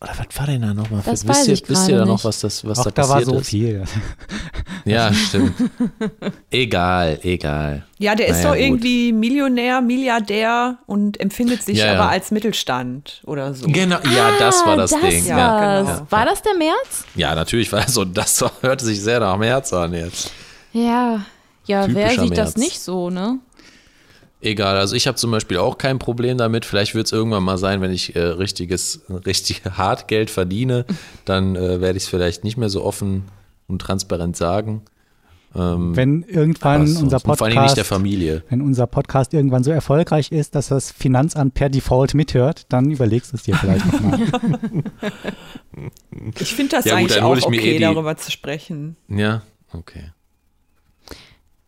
oder was war denn da nochmal? Das wisst ihr, wisst ihr da noch, was das, was Ach, da da war passiert so ist? viel. Ja, stimmt. egal, egal. Ja, der ist Naja, doch gut. irgendwie Millionär, Milliardär und empfindet sich Ja, ja. aber als Mittelstand oder so. Genau, ja, das war das, Ah, das Ding. Ja, genau. War das der März? Ja, natürlich war das so. Das hörte sich sehr nach März an jetzt. Ja. Ja, wer sieht das März. nicht so, ne? Egal, also ich habe zum Beispiel auch kein Problem damit. Vielleicht wird es irgendwann mal sein, wenn ich äh, richtiges, richtig hart Geld verdiene, dann äh, werde ich es vielleicht nicht mehr so offen und transparent sagen. Ähm, Wenn irgendwann unser und vor allem nicht der Podcast, Familie. wenn unser Podcast irgendwann so erfolgreich ist, dass das Finanzamt per Default mithört, dann überlegst du es dir vielleicht nochmal. Ich finde das Ja, gut, eigentlich dann auch hol ich mir okay, eh die- darüber zu sprechen. Ja, okay.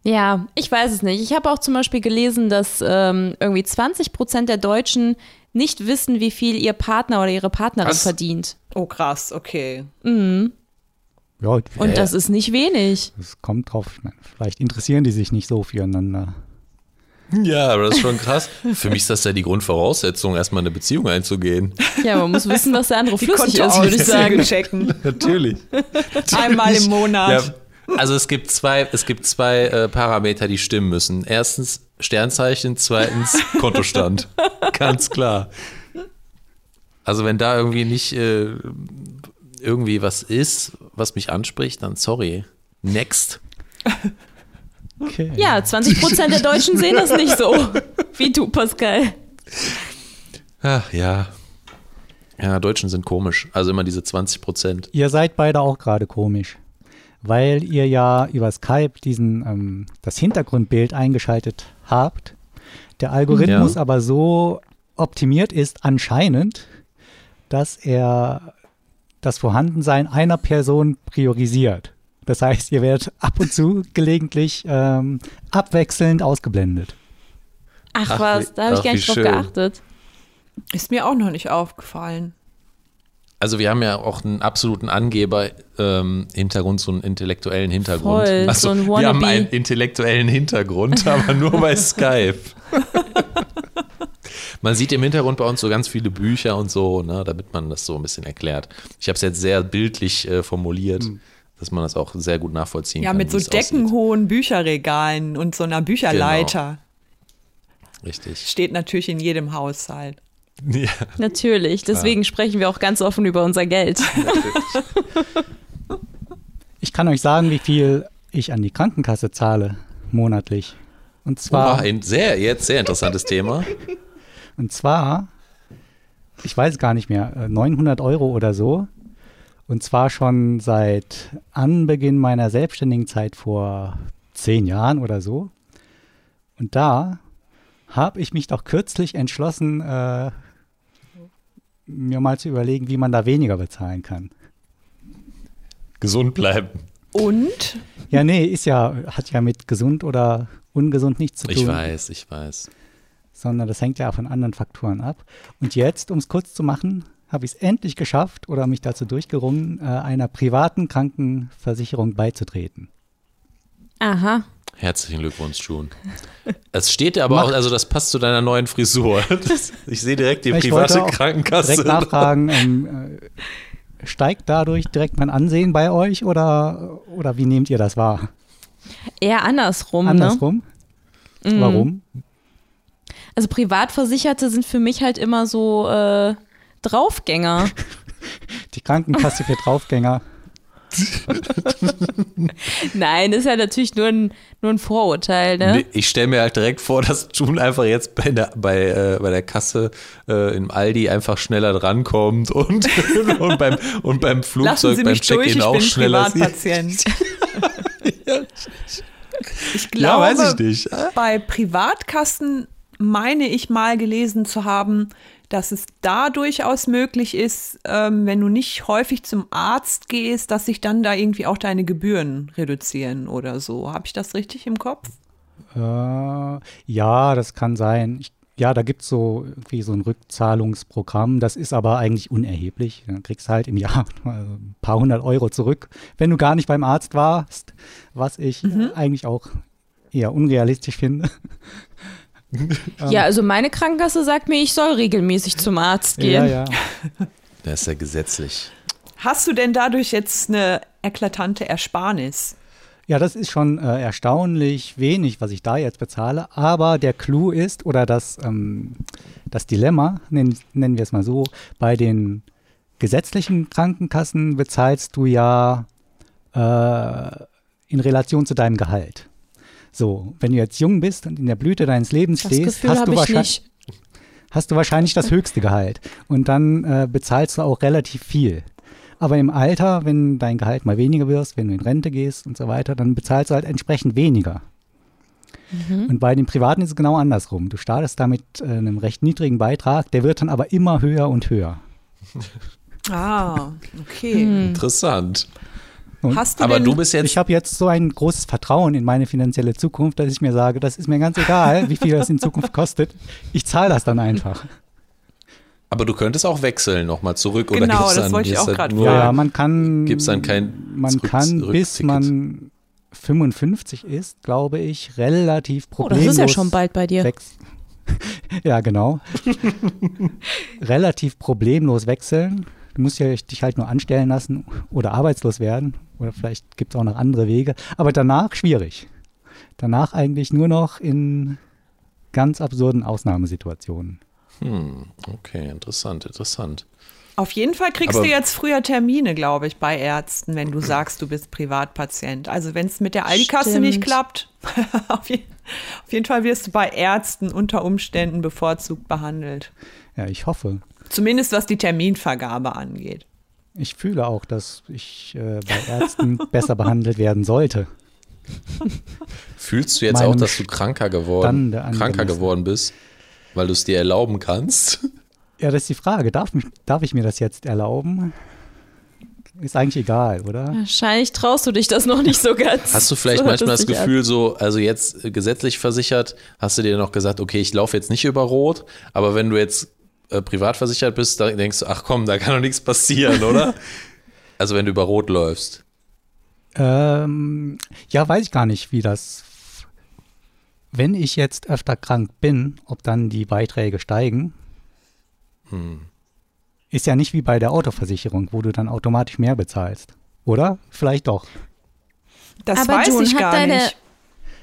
Ja, ich weiß es nicht. Ich habe auch zum Beispiel gelesen, dass ähm, irgendwie 20 Prozent der Deutschen nicht wissen, wie viel ihr Partner oder ihre Partnerin Was? verdient. Oh, krass, okay. Ja, Und das ist nicht wenig. es kommt drauf. ich meine, Vielleicht interessieren die sich nicht so füreinander. Ja, aber das ist schon krass. Für mich ist das ja die Grundvoraussetzung, erstmal eine Beziehung einzugehen. Ja, man muss wissen, was der andere Die flüssig ist, würde ich sagen. Checken. Natürlich. Einmal im Monat. Ja, also es gibt zwei, es gibt zwei äh, Parameter, die stimmen müssen. Erstens Sternzeichen, zweitens Kontostand. Ganz klar. Also wenn da irgendwie nicht äh, irgendwie was ist, was mich anspricht, dann sorry. Next. Okay. Ja, 20 Prozent der Deutschen sehen das nicht so. Wie du, Pascal. Ach ja. Ja, Deutschen sind komisch. Also immer diese 20 Prozent. Ihr seid beide auch gerade komisch. weil ihr ja über Skype diesen, ähm, das Hintergrundbild eingeschaltet habt. Der Algorithmus Ja. aber so optimiert ist anscheinend, dass er das Vorhandensein einer Person priorisiert. Das heißt, ihr werdet ab und zu gelegentlich ähm, abwechselnd ausgeblendet. Ach, Ach, was, da habe ich gar nicht drauf schön. geachtet. Ist mir auch noch nicht aufgefallen. Also wir haben ja auch einen absoluten Angeber-Hintergrund, so einen intellektuellen Hintergrund. Voll, also so ein wir haben einen intellektuellen Hintergrund, aber nur bei Skype. man sieht im Hintergrund bei uns so ganz viele Bücher und so, ne, damit man das so ein bisschen erklärt. Ich habe es jetzt sehr bildlich äh, formuliert, dass man das auch sehr gut nachvollziehen Ja, kann. mit wie so es aussieht. deckenhohen Bücherregalen und so einer Bücherleiter. Richtig. Steht natürlich in jedem Haushalt. Ja. Natürlich, deswegen sprechen wir auch ganz offen über unser Geld. Ich kann euch sagen, wie viel ich an die Krankenkasse zahle monatlich. Und zwar, War ein sehr, jetzt sehr interessantes Thema. Und zwar, ich weiß gar nicht mehr, äh, 900 Euro oder so. Und zwar schon seit Anbeginn meiner selbstständigen Zeit vor zehn Jahren oder so. Und da habe ich mich doch kürzlich entschlossen, äh, mir mal zu überlegen, wie man da weniger bezahlen kann. Gesund bleiben. Und Ja, nee, ist ja, hat ja mit gesund oder ungesund nichts zu tun. Ich weiß, ich weiß. Sondern das hängt ja von anderen Faktoren ab. Und jetzt, um es kurz zu machen, habe ich es endlich geschafft oder mich dazu durchgerungen, äh, einer privaten Krankenversicherung beizutreten. Aha. Herzlichen Glückwunsch, June. Es steht dir aber Mach- auch, also das passt zu deiner neuen Frisur. Das, ich sehe direkt die Ich private auch Krankenkasse. Direkt nachfragen, ähm, äh, steigt dadurch direkt mein Ansehen bei euch oder, oder wie nehmt ihr das wahr? Eher andersrum, ne? Andersrum? Mhm. Also Privatversicherte sind für mich halt immer so äh, Draufgänger. Die Krankenkasse für Draufgänger. Nein, ist ja natürlich nur ein, nur ein Vorurteil, ne? Nee, Ich stelle mir halt direkt vor, dass June einfach jetzt bei der, bei, äh, bei der Kasse äh, im Aldi einfach schneller drankommt und, und, beim, und beim Flugzeug, Sie beim Check-in ich auch bin schneller sieht. Privatpatient. Ich Ja, glaube, weiß ich nicht. bei Privatkassen meine ich mal gelesen zu haben, dass es da durchaus möglich ist, ähm, wenn du nicht häufig zum Arzt gehst, dass sich dann da irgendwie auch deine Gebühren reduzieren oder so. Habe ich das richtig im Kopf? Äh, ja, das kann sein. Ich, ja, da gibt es so irgendwie so ein Rückzahlungsprogramm. Das ist aber eigentlich unerheblich. Dann kriegst du halt im Jahr ein paar hundert Euro zurück, wenn du gar nicht beim Arzt warst, was ich äh, eigentlich auch eher unrealistisch finde. Ja, also meine Krankenkasse sagt mir, ich soll regelmäßig zum Arzt gehen. Ja, ja. Das ist ja gesetzlich. Hast du denn dadurch jetzt eine eklatante Ersparnis? Ja, das ist schon äh, erstaunlich wenig, was ich da jetzt bezahle. Aber der Clou ist, oder das, ähm, das Dilemma, nennen, nennen wir es mal so, bei den gesetzlichen Krankenkassen bezahlst du ja äh, in Relation zu deinem Gehalt. So, wenn du jetzt jung bist und in der Blüte deines Lebens Das stehst, Gefühl hast, du ich wahrscheinlich, nicht. hast du wahrscheinlich das höchste Gehalt. Und dann äh, bezahlst du auch relativ viel. Aber im Alter, wenn dein Gehalt mal weniger wirst, wenn du in Rente gehst und so weiter, dann bezahlst du halt entsprechend weniger. Und bei den Privaten ist es genau andersrum. Du startest da mit äh, einem recht niedrigen Beitrag, der wird dann aber immer höher und höher. Ah, okay. Interessant. Hast du Aber denn, du bist jetzt. Ich habe jetzt so ein großes Vertrauen in meine finanzielle Zukunft, dass ich mir sage, das ist mir ganz egal, wie viel das in Zukunft kostet. Ich zahle das dann einfach. aber du könntest auch wechseln nochmal zurück oder Genau, gibt's das dann, wollte ich auch grad nur, Ja, ja, man kann. gibt's dann kein Man Zurück- kann, bis man 55 ist, glaube ich, relativ Oh, problemlos. das ist ja schon bald bei dir. Ja, genau. relativ problemlos wechseln. Du musst ja dich halt nur anstellen lassen oder arbeitslos werden. Oder vielleicht gibt es auch noch andere Wege. Aber danach schwierig. Danach eigentlich nur noch in ganz absurden Ausnahmesituationen. Hm, okay, interessant, interessant. auf jeden Fall kriegst Aber- du jetzt früher Termine, glaube ich, bei Ärzten, wenn du sagst, du bist Privatpatient. Also wenn es mit der Aldi-Kasse nicht klappt, auf, je, auf jeden Fall wirst du bei Ärzten unter Umständen bevorzugt behandelt. Ja, ich hoffe. Zumindest was die Terminvergabe angeht. Ich fühle auch, dass ich äh, bei Ärzten besser behandelt werden sollte. Fühlst du jetzt Meinem auch, dass du kranker geworden, kranker geworden bist, weil du es dir erlauben kannst? Ja, das ist die Frage. Darf, mich, darf ich mir das jetzt erlauben? Ist eigentlich egal, oder? Wahrscheinlich traust du dich das noch nicht so ganz. Hast du vielleicht So manchmal das. Gefühl, so, also jetzt äh, gesetzlich versichert, hast du dir noch gesagt, okay, ich laufe jetzt nicht über Rot, aber wenn du jetzt äh, privat versichert bist, dann denkst du, ach komm, da kann doch nichts passieren, oder? also wenn du über Rot läufst. Ähm, ja, weiß ich gar nicht, wie das. Wenn ich jetzt öfter krank bin, ob dann die Beiträge steigen. Hm. Ist ja nicht wie bei der Autoversicherung, wo du dann automatisch mehr bezahlst. Oder? Vielleicht doch. Das Aber weiß June, ich hat gar deine- nicht.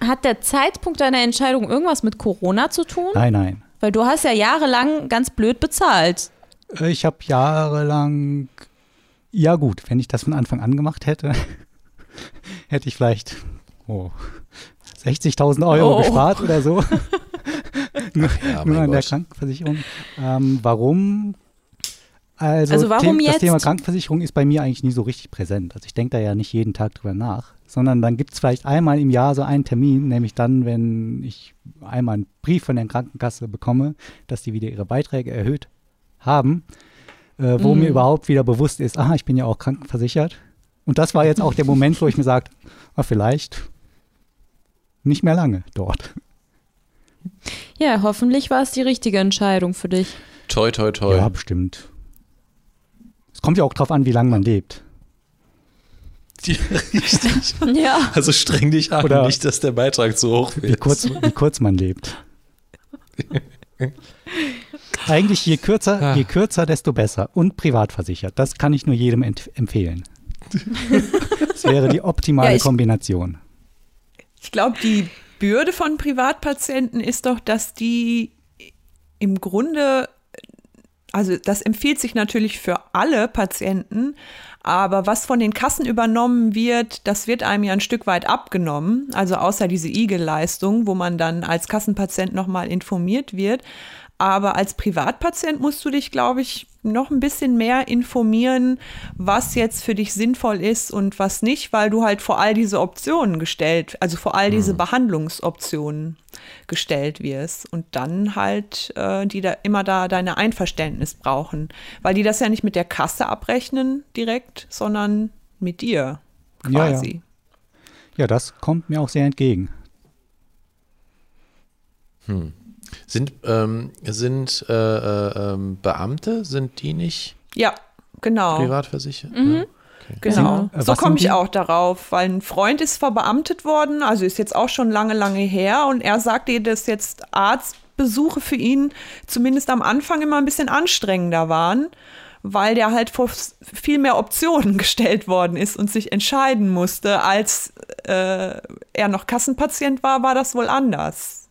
Hat der Zeitpunkt deiner Entscheidung irgendwas mit Corona zu tun? Nein, nein. Weil du hast ja jahrelang ganz blöd bezahlt. Äh, Ich habe jahrelang. Ja, gut, wenn ich das von Anfang an gemacht hätte, hätte ich vielleicht oh, 60.000 Euro Oh. gespart oder so. nur Ja, nur an der. Krankenversicherung. Ähm, warum? Also, Also warum The- das jetzt? Thema Krankenversicherung ist bei mir eigentlich nie so richtig präsent. Also ich denke da ja nicht jeden Tag drüber nach, sondern dann gibt es vielleicht einmal im Jahr so einen Termin, nämlich dann, wenn ich einmal einen Brief von der Krankenkasse bekomme, dass die wieder ihre Beiträge erhöht haben, äh, wo Mhm. mir überhaupt wieder bewusst ist, aha, ich bin ja auch krankenversichert. Und das war jetzt auch der Moment, wo ich mir sagte, ah, vielleicht nicht mehr lange dort. Ja, hoffentlich war es die richtige Entscheidung für dich. Toi, toi, toi. Ja, bestimmt. Es kommt ja auch drauf an, wie lange man lebt. Ja, richtig. Ja. Also streng dich an, Oder- nicht, dass der Beitrag zu hoch wird. Wie kurz, wie kurz man lebt. Eigentlich je kürzer, Ah. je kürzer, desto besser. Und privat versichert. Das kann ich nur jedem empfehlen. Das wäre die optimale Ja, ich- Kombination. Ich glaube, die Bürde von Privatpatienten ist doch, dass die im Grunde, also das empfiehlt sich natürlich für alle Patienten, aber was von den Kassen übernommen wird, das wird einem ja ein Stück weit abgenommen. Also außer diese IG-Leistung, wo man dann als Kassenpatient nochmal informiert wird. Aber als Privatpatient musst du dich, glaube ich, noch ein bisschen mehr informieren, was jetzt für dich sinnvoll ist und was nicht, weil du halt vor all diese Optionen gestellt, also vor all diese Behandlungsoptionen gestellt wirst und dann halt äh, die da immer da deine Einverständnis brauchen, weil die das ja nicht mit der Kasse abrechnen direkt, sondern mit dir Ja, ja. quasi. Ja, das kommt mir auch sehr entgegen. Sind, ähm, sind äh, äh, ähm, Beamte, sind die nicht Ja, genau. privat versichert? Mhm. Ja. Genau. Sie- äh, so komme sind ich die? auch darauf, weil ein Freund ist verbeamtet worden, also ist jetzt auch schon lange, lange her und er sagte, dass jetzt Arztbesuche für ihn zumindest am Anfang immer ein bisschen anstrengender waren, weil der halt vor viel mehr Optionen gestellt worden ist und sich entscheiden musste. Als äh, er noch Kassenpatient war, war das wohl anders.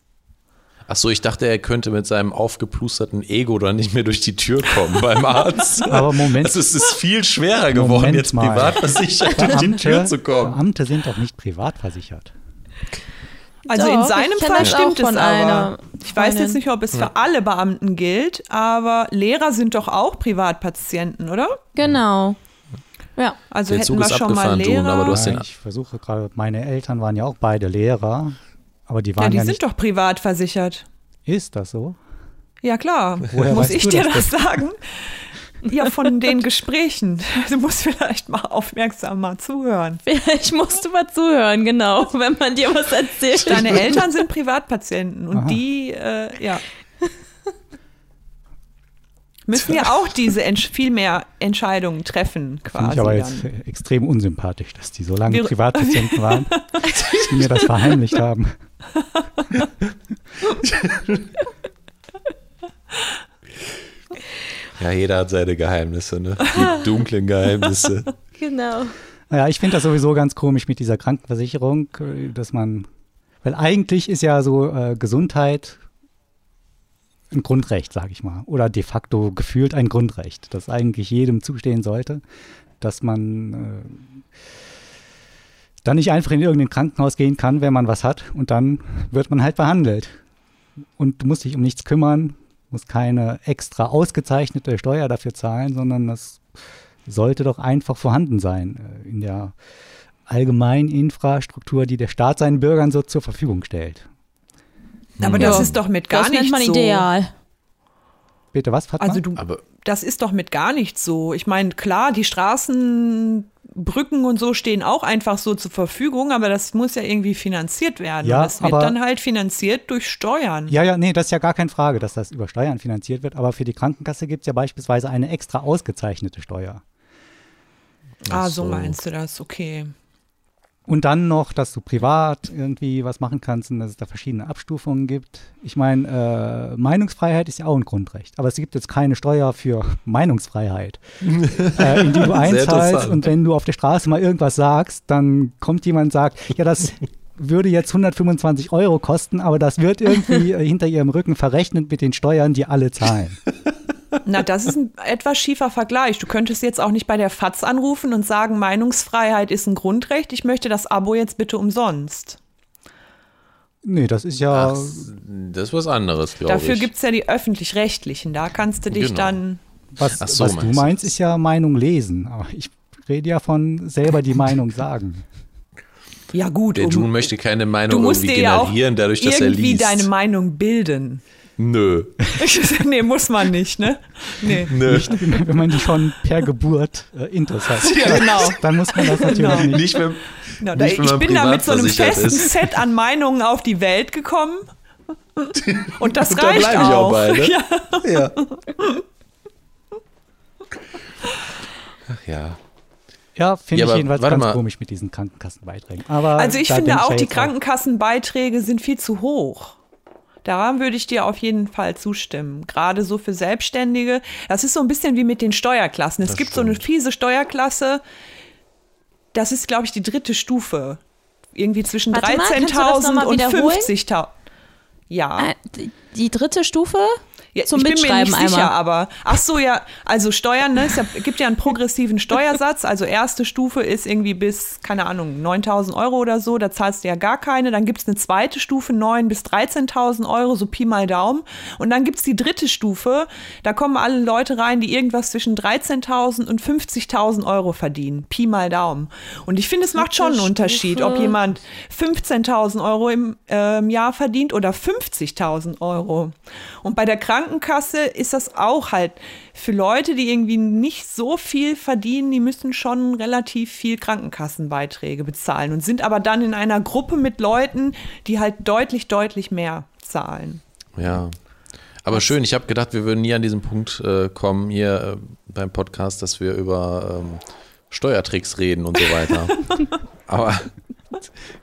Ach so, ich dachte, er könnte mit seinem aufgeplusterten Ego dann nicht mehr durch die Tür kommen beim Arzt. Aber Moment. Also es ist viel schwerer geworden, Moment jetzt mal. privat versichert durch die Tür zu kommen. Beamte sind doch nicht privat versichert. Also in Doch, seinem ich kenn Fall stimmt es aber. einer Ich weiß jetzt nicht, ob es für alle Beamten gilt, aber Lehrer sind doch auch Privatpatienten, oder? Genau. Ja. Also Der hätten Zug wir ist schon mal Lehrer. aber du hast den- Ja, ich versuche gerade, meine Eltern waren ja auch beide Lehrer, aber die ja, waren die ja, sind nicht. doch privat versichert. Ist das so? Ja, klar. Woher Muss ich dir das das sagen? Ja, von den Gesprächen. Du musst vielleicht mal aufmerksam mal zuhören. Vielleicht musst du mal zuhören, genau, wenn man dir was erzählt. Deine Eltern sind Privatpatienten und Aha. die, äh, ja. Müssen ja auch diese Entsch viel mehr Entscheidungen treffen, Finde ich quasi. aber jetzt dann. extrem unsympathisch, dass die so lange Wir- Privatpatienten waren, die mir das verheimlicht haben. Ja, jeder hat seine Geheimnisse, ne? Die dunklen Geheimnisse. Genau. Naja, ich finde das sowieso ganz komisch mit dieser Krankenversicherung, dass man, weil eigentlich ist ja so äh, Gesundheit ein Grundrecht, sage ich mal, oder de facto gefühlt ein Grundrecht, das eigentlich jedem zustehen sollte, dass man äh, dann nicht einfach in irgendein Krankenhaus gehen kann, wenn man was hat und dann wird man halt behandelt. Und du musst dich um nichts kümmern, musst keine extra ausgezeichnete Steuer dafür zahlen, sondern das sollte doch einfach vorhanden sein äh, in der allgemeinen Infrastruktur, die der Staat seinen Bürgern so zur Verfügung stellt. Aber Ja. das ist doch mit gar das nicht nennt man so. ideal. Bitte was, Fatma? Also du, Aber das ist doch mit gar nicht so. Ich meine, klar, die Straßen, Brücken und so stehen auch einfach so zur Verfügung, aber das muss ja irgendwie finanziert werden. Ja, das wird aber- dann halt finanziert durch Steuern. Ja, ja, nee, das ist ja gar keine Frage, dass das über Steuern finanziert wird, aber für die Krankenkasse gibt es ja beispielsweise eine extra ausgezeichnete Steuer. ah, so so. meinst du das, okay. Und dann noch, dass du privat irgendwie was machen kannst und dass es da verschiedene Abstufungen gibt. Ich meine, äh, Meinungsfreiheit ist ja auch ein Grundrecht, aber es gibt jetzt keine Steuer für Meinungsfreiheit, äh, in die du einzahlst und wenn du auf der Straße mal irgendwas sagst, dann kommt jemand und sagt, ja, das würde jetzt 125 Euro kosten, aber das wird irgendwie äh, hinter ihrem Rücken verrechnet mit den Steuern, die alle zahlen. Na, das ist ein etwas schiefer Vergleich. Du könntest jetzt auch nicht bei der FAZ anrufen und sagen, Meinungsfreiheit ist ein Grundrecht, ich möchte das Abo jetzt bitte umsonst. Nee, das ist ja, ach, das ist was anderes, glaube ich. Dafür gibt es ja die öffentlich-rechtlichen. Da kannst du dich Genau. dann. was, Ach so, was du meinst du. meinst, ist ja Meinung lesen. Aber ich rede ja von selber die Meinung sagen. Ja, gut, Der um, June möchte keine du Meinung musst irgendwie dir ja auch generieren, dadurch, dass er irgendwie liest. deine Meinung bilden. Nö. nee, muss man nicht, ne? Nee. Nö. Nicht, wenn man die schon per Geburt äh, Intus hat. Ja, genau. Dann muss man das natürlich Genau. nicht. Nicht, wenn, Genau, da, Nicht, wenn ich bin da mit so einem festen ist. Set an Meinungen auf die Welt gekommen. Und das Und da reicht bleibe ich auch bei, ne? Ja. ja. Ach ja. Ja, finde Ja, ich jedenfalls ganz mal. komisch mit diesen Krankenkassenbeiträgen. Aber Also ich da finde auch, ja die Krankenkassenbeiträge sind viel zu hoch. Daran würde ich dir auf jeden Fall zustimmen. Gerade so für Selbstständige. Das ist so ein bisschen wie mit den Steuerklassen. Es Das gibt so eine stimmt. fiese Steuerklasse. Das ist, glaube ich, die dritte Stufe. Irgendwie zwischen Warte mal, kannst du das noch 13.000 mal und wiederholen? 50.000. Ja. Äh, Die dritte Stufe? Ja, Zum ich bin mir Mitschreiben nicht sicher, einmal. aber ach so ja, also Steuern, ne, es gibt ja einen progressiven Steuersatz. Also erste Stufe ist irgendwie bis keine Ahnung 9.000 Euro oder so, da zahlst du ja gar keine. Dann gibt es eine zweite Stufe 9 bis 13.000 Euro, so Pi mal Daumen. Und dann gibt es die dritte Stufe, da kommen alle Leute rein, die irgendwas zwischen 13.000 und 50.000 Euro verdienen, Pi mal Daumen. Und ich finde, es macht schon einen Unterschied, ob jemand 15.000 Euro im ähm, Jahr verdient oder 50.000 Euro. Und bei der Krankenkasse ist das auch halt für Leute, die irgendwie nicht so viel verdienen, die müssen schon relativ viel Krankenkassenbeiträge bezahlen und sind aber dann in einer Gruppe mit Leuten, die halt deutlich, deutlich mehr zahlen. Ja. Aber schön, ich habe gedacht, wir würden nie an diesen Punkt äh, kommen hier äh, beim Podcast, dass wir über ähm, Steuertricks reden und so weiter. Aber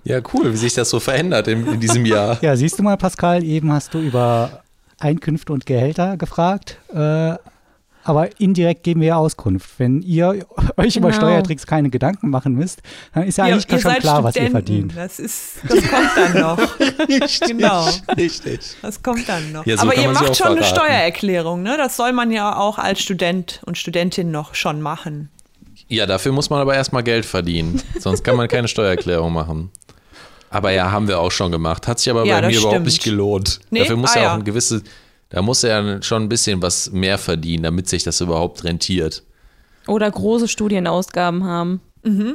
ja, cool, wie sich das so verändert in, in diesem Jahr. Ja, siehst du mal, Pascal, eben hast du über Einkünfte und Gehälter gefragt. Äh, aber indirekt geben wir ja Auskunft. Wenn ihr euch über Genau. Steuertricks keine Gedanken machen müsst, dann ist ja eigentlich schon klar, was ihr verdient. Das, ist, das kommt dann noch. genau. Richtig. Das kommt dann noch. Ja, so Aber ihr macht schon eine verraten. Steuererklärung, ne? Das soll man ja auch als Student und Studentin noch schon machen. Ja, dafür muss man aber erstmal Geld verdienen. Sonst kann man keine Steuererklärung machen. Aber ja, haben wir auch schon gemacht. Hat sich aber Ja, bei mir überhaupt stimmt. nicht gelohnt. Nee? Dafür muss Ah, er ja. auch ein gewisses, da muss er ja schon ein bisschen was mehr verdienen, damit sich das überhaupt rentiert. Oder große Studienausgaben haben.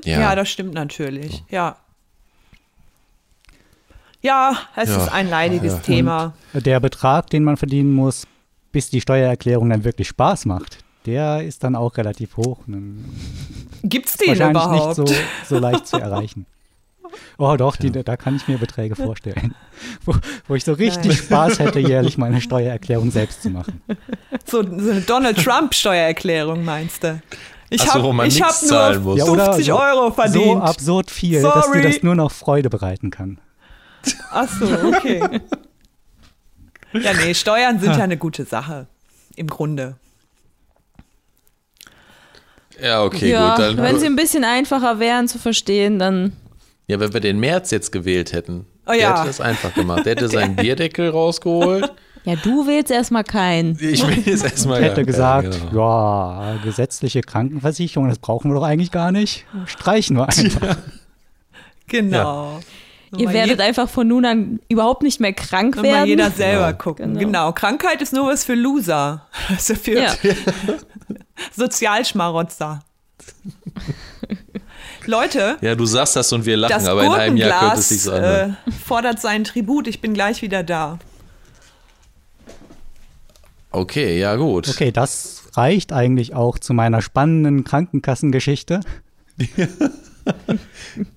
Ja, das stimmt natürlich. Ja. Ja, es Ja. ist ein leidiges Ja. Thema. Der Betrag, den man verdienen muss, bis die Steuererklärung dann wirklich Spaß macht, der ist dann auch relativ hoch. und dann Gibt's den wahrscheinlich überhaupt? nicht so, so leicht zu erreichen. Oh doch, die, da kann ich mir Beträge vorstellen, wo, wo ich so richtig Nein. Spaß hätte, jährlich meine Steuererklärung selbst zu machen. So, so eine Donald Trump Steuererklärung meinst du? Ich so, habe ich hab zahlen nur muss. Ja, oder 50 so- Euro So verdient. absurd viel, dass dir Sorry. das nur noch Freude bereiten kann. Ach so, okay. ja, nee, Steuern sind ja eine gute Sache. Im Grunde. Ja, okay, ja, gut. Dann, wenn sie ein bisschen einfacher wären zu verstehen, dann ja, wenn wir den März jetzt gewählt hätten, Oh der ja. hätte das einfach gemacht. Der hätte seinen Bierdeckel rausgeholt. ja, du wählst erstmal keinen. Ich will jetzt erstmal. Ich hätte gesagt, genau. ja, gesetzliche Krankenversicherung, das brauchen wir doch eigentlich gar nicht. Streichen wir einfach. Genau. Ihr Mal werdet einfach von nun an überhaupt nicht mehr krank Mal werden. jeder selber Ja. gucken. Genau. Genau. Krankheit ist nur was für Loser. Also für Ja. Sozialschmarotzer. Leute, Ja, du sagst das und wir lachen, das aber in einem Jahr könnte es sich so anhören. äh, fordert seinen Tribut. Ich bin gleich wieder da. Okay, ja gut. Okay, das reicht eigentlich auch zu meiner spannenden Krankenkassengeschichte.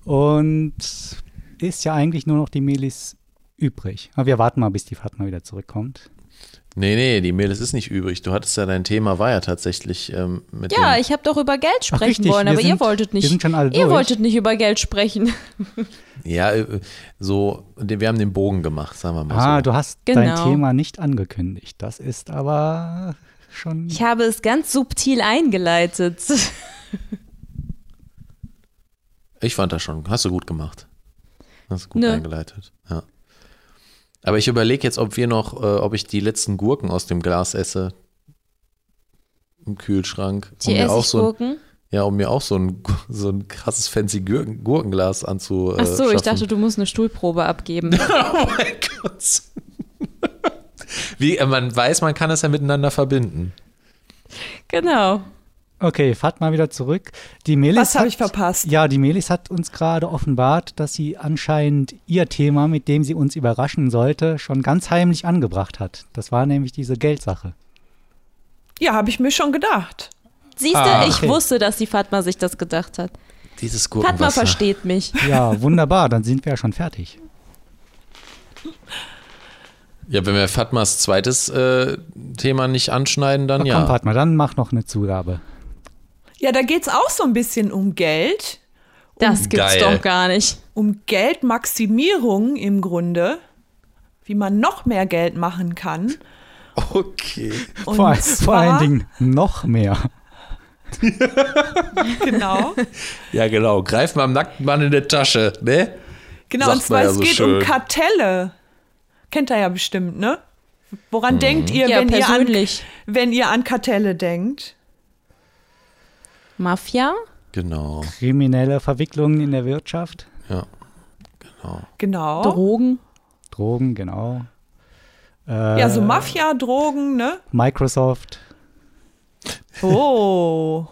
Und ist ja eigentlich nur noch die Melis übrig. Aber wir warten mal, bis die Fatma wieder zurückkommt. Nee, nee, die Mail, es ist nicht übrig. Du hattest ja, dein Thema war ja tatsächlich ähm, mit Ja, dem, ich habe doch über Geld sprechen richtig, wollen, aber ihr sind- wolltet nicht. wir sind schon alle ihr durch. wolltet nicht über Geld sprechen. Ja, äh, so, wir haben den Bogen gemacht, sagen wir mal Ah, so. du hast dein Genau. Thema nicht angekündigt. Das ist aber schon. Ich habe es ganz subtil eingeleitet. Ich fand das schon. Hast du gut gemacht. Hast du gut Ne. eingeleitet. Ja. Aber ich überlege jetzt, ob wir noch, äh, ob ich die letzten Gurken aus dem Glas esse. Im Kühlschrank. Die um mir auch so ein, ja, um mir auch so ein, so ein krasses fancy Gurken, Gurkenglas anzu. Ach so, äh, ich dachte, du musst eine Stuhlprobe abgeben. Oh mein Gott. Wie, äh, man weiß, man kann es ja miteinander verbinden. genau. Okay, Fatma wieder zurück. Die Melis Was habe hat- ich verpasst? Ja, die Melis hat uns gerade offenbart, dass sie anscheinend ihr Thema, mit dem sie uns überraschen sollte, schon ganz heimlich angebracht hat. Das war nämlich diese Geldsache. Ja, habe ich mir schon gedacht. Siehst du, Ah, ich okay. wusste, dass die Fatma sich das gedacht hat. Dieses Fatma Gurkenwasser. versteht mich. Ja, wunderbar, dann sind wir ja schon fertig. Ja, wenn wir Fatmas zweites äh, Thema nicht anschneiden, dann Na, ja. Komm, Fatma, dann mach noch eine Zugabe. Ja, da geht es auch so ein bisschen um Geld. Das gibt's Geil. doch gar nicht. Um Geldmaximierung im Grunde. Wie man noch mehr Geld machen kann. Okay. Und Vor, vor allen Dingen noch mehr. Genau. Ja, genau. Greif mal am nackten Mann in die Tasche, ne? Genau, Sagt und zwar ja es so geht schön. um Kartelle. Kennt ihr ja bestimmt, ne? Woran denkt ihr, Ja, wenn ihr, an, wenn ihr an Kartelle denkt? Mafia? Genau. Kriminelle Verwicklungen in der Wirtschaft, Ja. Genau. Genau. Drogen? Drogen, genau. Äh, ja, so Mafia, Drogen, ne? Microsoft. Oh.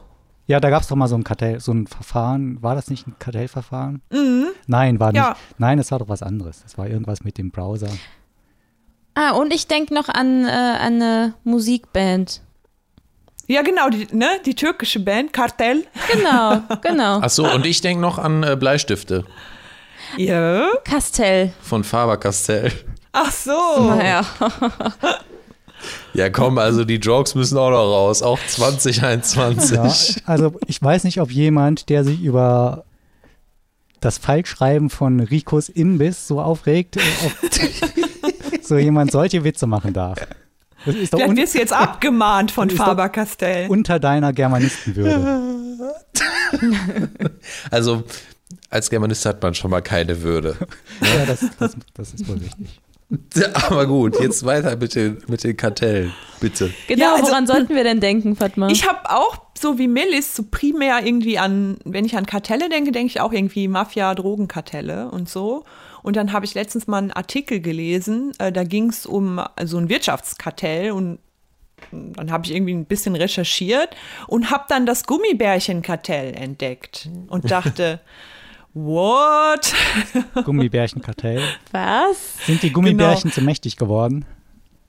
Ja, da gab es doch mal so ein Kartell, so ein Verfahren. War das nicht ein Kartellverfahren? Nein, war nicht. Ja. Nein, es war doch was anderes. Das war irgendwas mit dem Browser. Ah, und ich denke noch an, äh, an eine Musikband. Ja, genau, die, ne? die türkische Band, Kartell. Genau, genau. Ach so, und ich denke noch an äh, Bleistifte Ja. Castell. von Faber-Castell. Ach so. Naja. Ja, komm, also die Jokes müssen auch noch raus. Auch 2021. Ja, also ich weiß nicht, ob jemand, der sich über das Falschschreiben von Ricos Imbiss so aufregt, ob so jemand solche Witze machen darf. Das ist doch un wirst du jetzt abgemahnt von Faber-Castell. unter deiner Germanistenwürde. Also, als Germanist hat man schon mal keine Würde. Ja, das, das, das ist wohl richtig. Aber gut, jetzt weiter mit den, mit den Kartellen, bitte. Genau, Ja, also- woran sollten wir denn denken, Fatma? Ich habe auch, so wie Millis, so primär irgendwie an, wenn ich an Kartelle denke, denke ich auch irgendwie Mafia, Drogenkartelle und so. Und dann habe ich letztens mal einen Artikel gelesen, äh, da ging es um so ein Wirtschaftskartell und dann habe ich irgendwie ein bisschen recherchiert und habe dann das Gummibärchenkartell entdeckt und dachte, what? Gummibärchenkartell. Was? Sind die Gummibärchen zu mächtig geworden?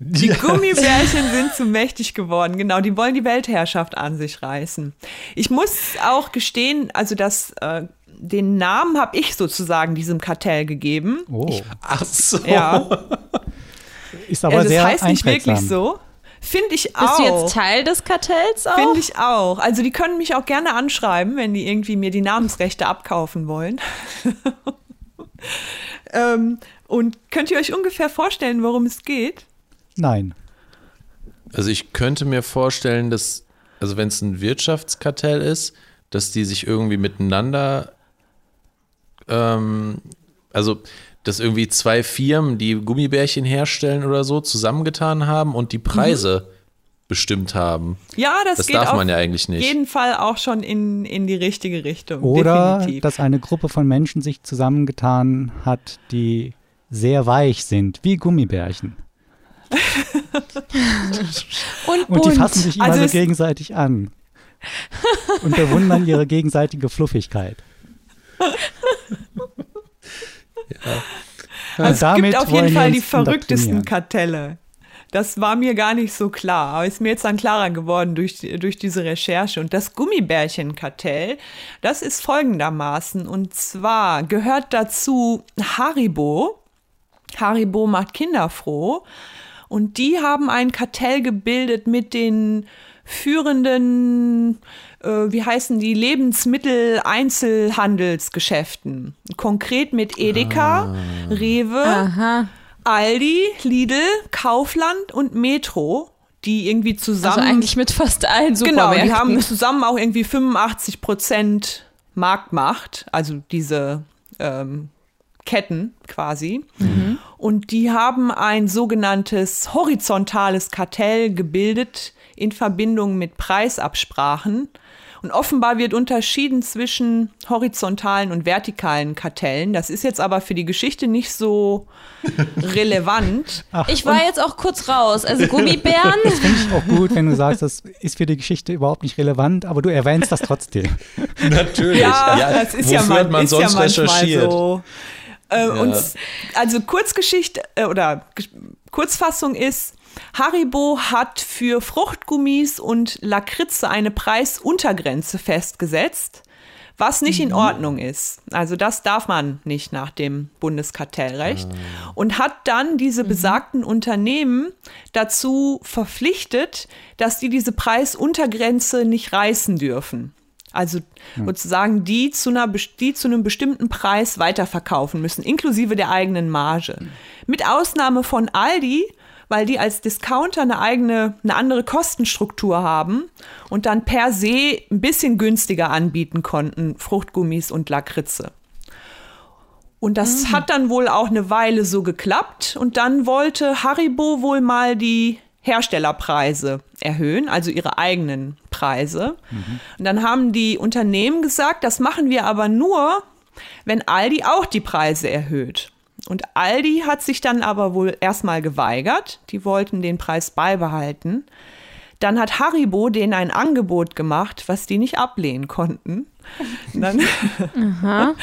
Die Gummibärchen sind zu mächtig geworden, genau. Die wollen die Weltherrschaft an sich reißen. Ich muss auch gestehen, also das, äh, den Namen habe ich sozusagen diesem Kartell gegeben. Oh, Ach so. Ja, ist aber das sehr heißt nicht wirklich so. Finde ich Bist auch. du jetzt Teil des Kartells auch? Finde ich auch. Also die können mich auch gerne anschreiben, wenn die irgendwie mir die Namensrechte abkaufen wollen. ähm, und könnt ihr euch ungefähr vorstellen, worum es geht? Nein. Also ich könnte mir vorstellen, dass, also wenn es ein Wirtschaftskartell ist, dass die sich irgendwie miteinander, ähm, also dass irgendwie zwei Firmen, die Gummibärchen herstellen oder so, zusammengetan haben und die Preise bestimmt haben. Ja, das, Das geht darf auf man ja eigentlich nicht. jeden Fall auch schon in, in die richtige Richtung. Oder definitiv. dass eine Gruppe von Menschen sich zusammengetan hat, die sehr weich sind, wie Gummibärchen. Und Und die fassen sich immer Also so gegenseitig an. und bewundern ihre gegenseitige Fluffigkeit. Also es gibt auf jeden Fall die verrücktesten. Kartelle. Das war mir gar nicht so klar, aber ist mir jetzt dann klarer geworden durch, durch diese Recherche. Und das Gummibärchenkartell, das ist folgendermaßen. Und zwar gehört dazu Haribo. Haribo macht Kinder froh. Und die haben ein Kartell gebildet mit den führenden, äh, wie heißen die, Lebensmittel-Einzelhandelsgeschäften. Konkret mit Edeka, Rewe, Aha. Aldi, Lidl, Kaufland und Metro, die irgendwie zusammen. Also eigentlich mit fast allen genau, Supermärkten. die haben zusammen auch irgendwie 85 Prozent Marktmacht, also diese ähm, Ketten quasi. Und die haben ein sogenanntes horizontales Kartell gebildet in Verbindung mit Preisabsprachen. Und offenbar wird unterschieden zwischen horizontalen und vertikalen Kartellen. Das ist jetzt aber für die Geschichte nicht so relevant. ich war jetzt auch kurz raus. Also Gummibären. Finde ich auch gut, wenn du sagst, das ist für die Geschichte überhaupt nicht relevant, aber du erwähnst das trotzdem. Natürlich. Ja, das ist ja, man, man ist sonst ja recherchiert? so. Äh, und s- also Kurzgeschichte äh, oder Kurzfassung ist, Haribo hat für Fruchtgummis und Lakritze eine Preisuntergrenze festgesetzt, was nicht in Ordnung ist. Also das darf man nicht nach dem Bundeskartellrecht. Und hat dann diese besagten Unternehmen dazu verpflichtet, dass die diese Preisuntergrenze nicht reißen dürfen. Also sozusagen die zu, einer, die zu einem bestimmten Preis weiterverkaufen müssen, inklusive der eigenen Marge. Mit Ausnahme von Aldi, weil die als Discounter eine eigene, eine andere Kostenstruktur haben und dann per se ein bisschen günstiger anbieten konnten, Fruchtgummis und Lakritze. Und das hat dann wohl auch eine Weile so geklappt. Und dann wollte Haribo wohl mal die Herstellerpreise erhöhen, also ihre eigenen Preise. Und dann haben die Unternehmen gesagt, das machen wir aber nur, wenn Aldi auch die Preise erhöht. Und Aldi hat sich dann aber wohl erstmal geweigert. Die wollten den Preis beibehalten. Dann hat Haribo denen ein Angebot gemacht, was die nicht ablehnen konnten. Dann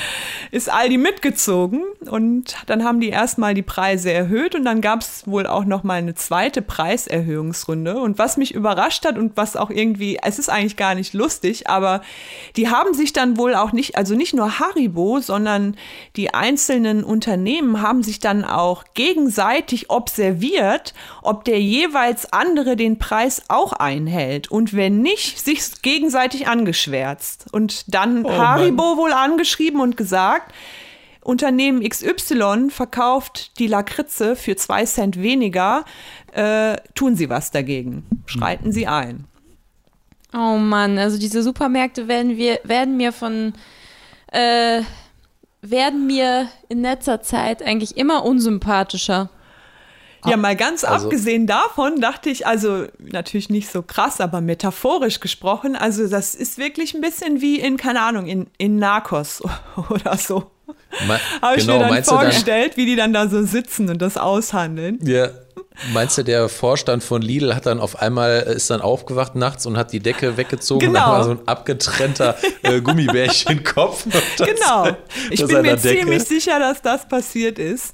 ist Aldi mitgezogen und dann haben die erstmal die Preise erhöht und dann gab es wohl auch noch mal eine zweite Preiserhöhungsrunde. Und was mich überrascht hat und was auch irgendwie, es ist eigentlich gar nicht lustig, aber die haben sich dann wohl auch nicht, also nicht nur Haribo, sondern die einzelnen Unternehmen haben sich dann auch gegenseitig observiert, ob der jeweils andere den Preis auch einhält. Und wenn nicht, sich gegenseitig angeschwärzt. Und dann Haribo wohl angeschrieben und gesagt, Unternehmen XY verkauft die Lakritze für zwei Cent weniger, äh, tun Sie was dagegen. Schreiten Sie ein. Oh Mann, also diese Supermärkte werden wir, werden mir von, äh, werden mir in letzter Zeit eigentlich immer unsympathischer. Ja, mal ganz also- abgesehen davon dachte ich, also natürlich nicht so krass, aber metaphorisch gesprochen, also das ist wirklich ein bisschen wie in, keine Ahnung, in, in Narcos oder so. Habe ich genau, mir dann du dann, vorgestellt, wie die dann da so sitzen und das aushandeln. ja, meinst du, der Vorstand von Lidl hat dann auf einmal, äh, ist dann aufgewacht nachts und hat die Decke weggezogen Genau. und dann war so ein abgetrennter äh, Gummibärchenkopf. unter Genau. Ich bin mir ziemlich sicher, dass das passiert ist.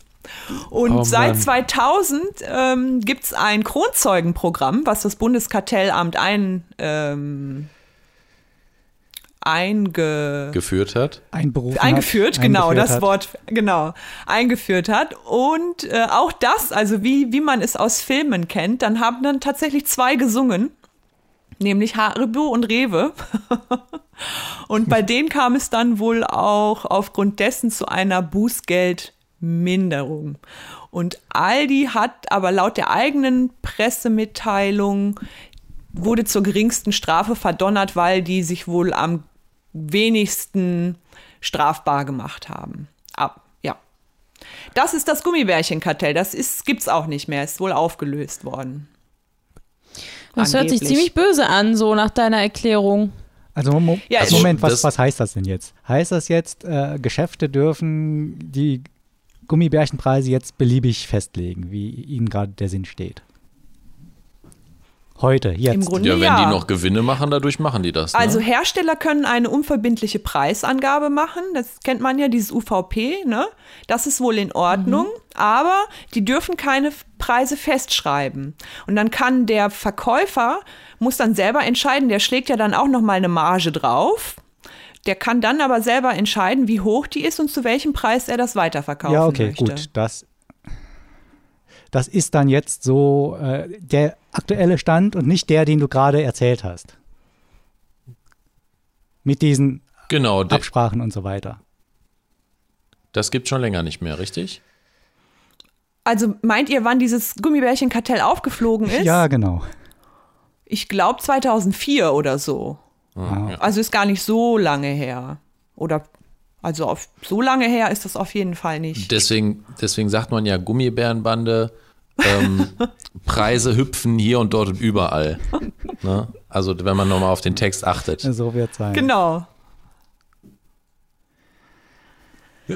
Und Oh seit Mann. 2000 ähm, gibt es ein Kronzeugenprogramm, was das Bundeskartellamt ein, ähm, einge geführt hat. Einberufen eingeführt, hat, genau, eingeführt das hat. Wort, genau, eingeführt hat. Und äh, auch das, also wie, wie man es aus Filmen kennt, dann haben dann tatsächlich zwei gesungen, nämlich Haribo und Rewe. und bei denen kam es dann wohl auch aufgrund dessen zu einer Bußgeldminderung. Und Aldi hat aber laut der eigenen Pressemitteilung wurde zur geringsten Strafe verdonnert, weil die sich wohl am wenigsten strafbar gemacht haben. Ab, ja. Das ist das Gummibärchenkartell. Das ist, gibt's auch nicht mehr. Ist wohl aufgelöst worden. Das hört sich Angeblich. ziemlich böse an, so nach deiner Erklärung. Also, Mo Ja, also Moment, was, was heißt das denn jetzt? Heißt das jetzt, äh, Geschäfte dürfen die Gummibärchenpreise jetzt beliebig festlegen, wie ihnen gerade der Sinn steht? Heute, jetzt. Im Grunde Ja, wenn ja. die noch Gewinne machen, dadurch machen die das. Ne? Also Hersteller können eine unverbindliche Preisangabe machen. Das kennt man ja, dieses UVP. Ne? Das ist wohl in Ordnung. Aber die dürfen keine Preise festschreiben. Und dann kann der Verkäufer, muss dann selber entscheiden, der schlägt ja dann auch noch mal eine Marge drauf. Der kann dann aber selber entscheiden, wie hoch die ist und zu welchem Preis er das weiterverkaufen ja, okay, möchte. gut. Das, das ist dann jetzt so äh, der aktuelle Stand und nicht der, den du gerade erzählt hast. Mit diesen genau, Absprachen und so weiter. das gibt schon länger nicht mehr, richtig? Also meint ihr, wann dieses Gummibärchenkartell aufgeflogen ist? Ja, genau. Ich glaube 2004 oder so. Ah, Also ist gar nicht so lange her. Oder also auf, so lange her ist das auf jeden Fall nicht. Deswegen, deswegen sagt man ja Gummibärenbande, ähm, Preise hüpfen hier und dort und überall. Ne? Also wenn man nochmal auf den Text achtet. So wird es sein. Genau.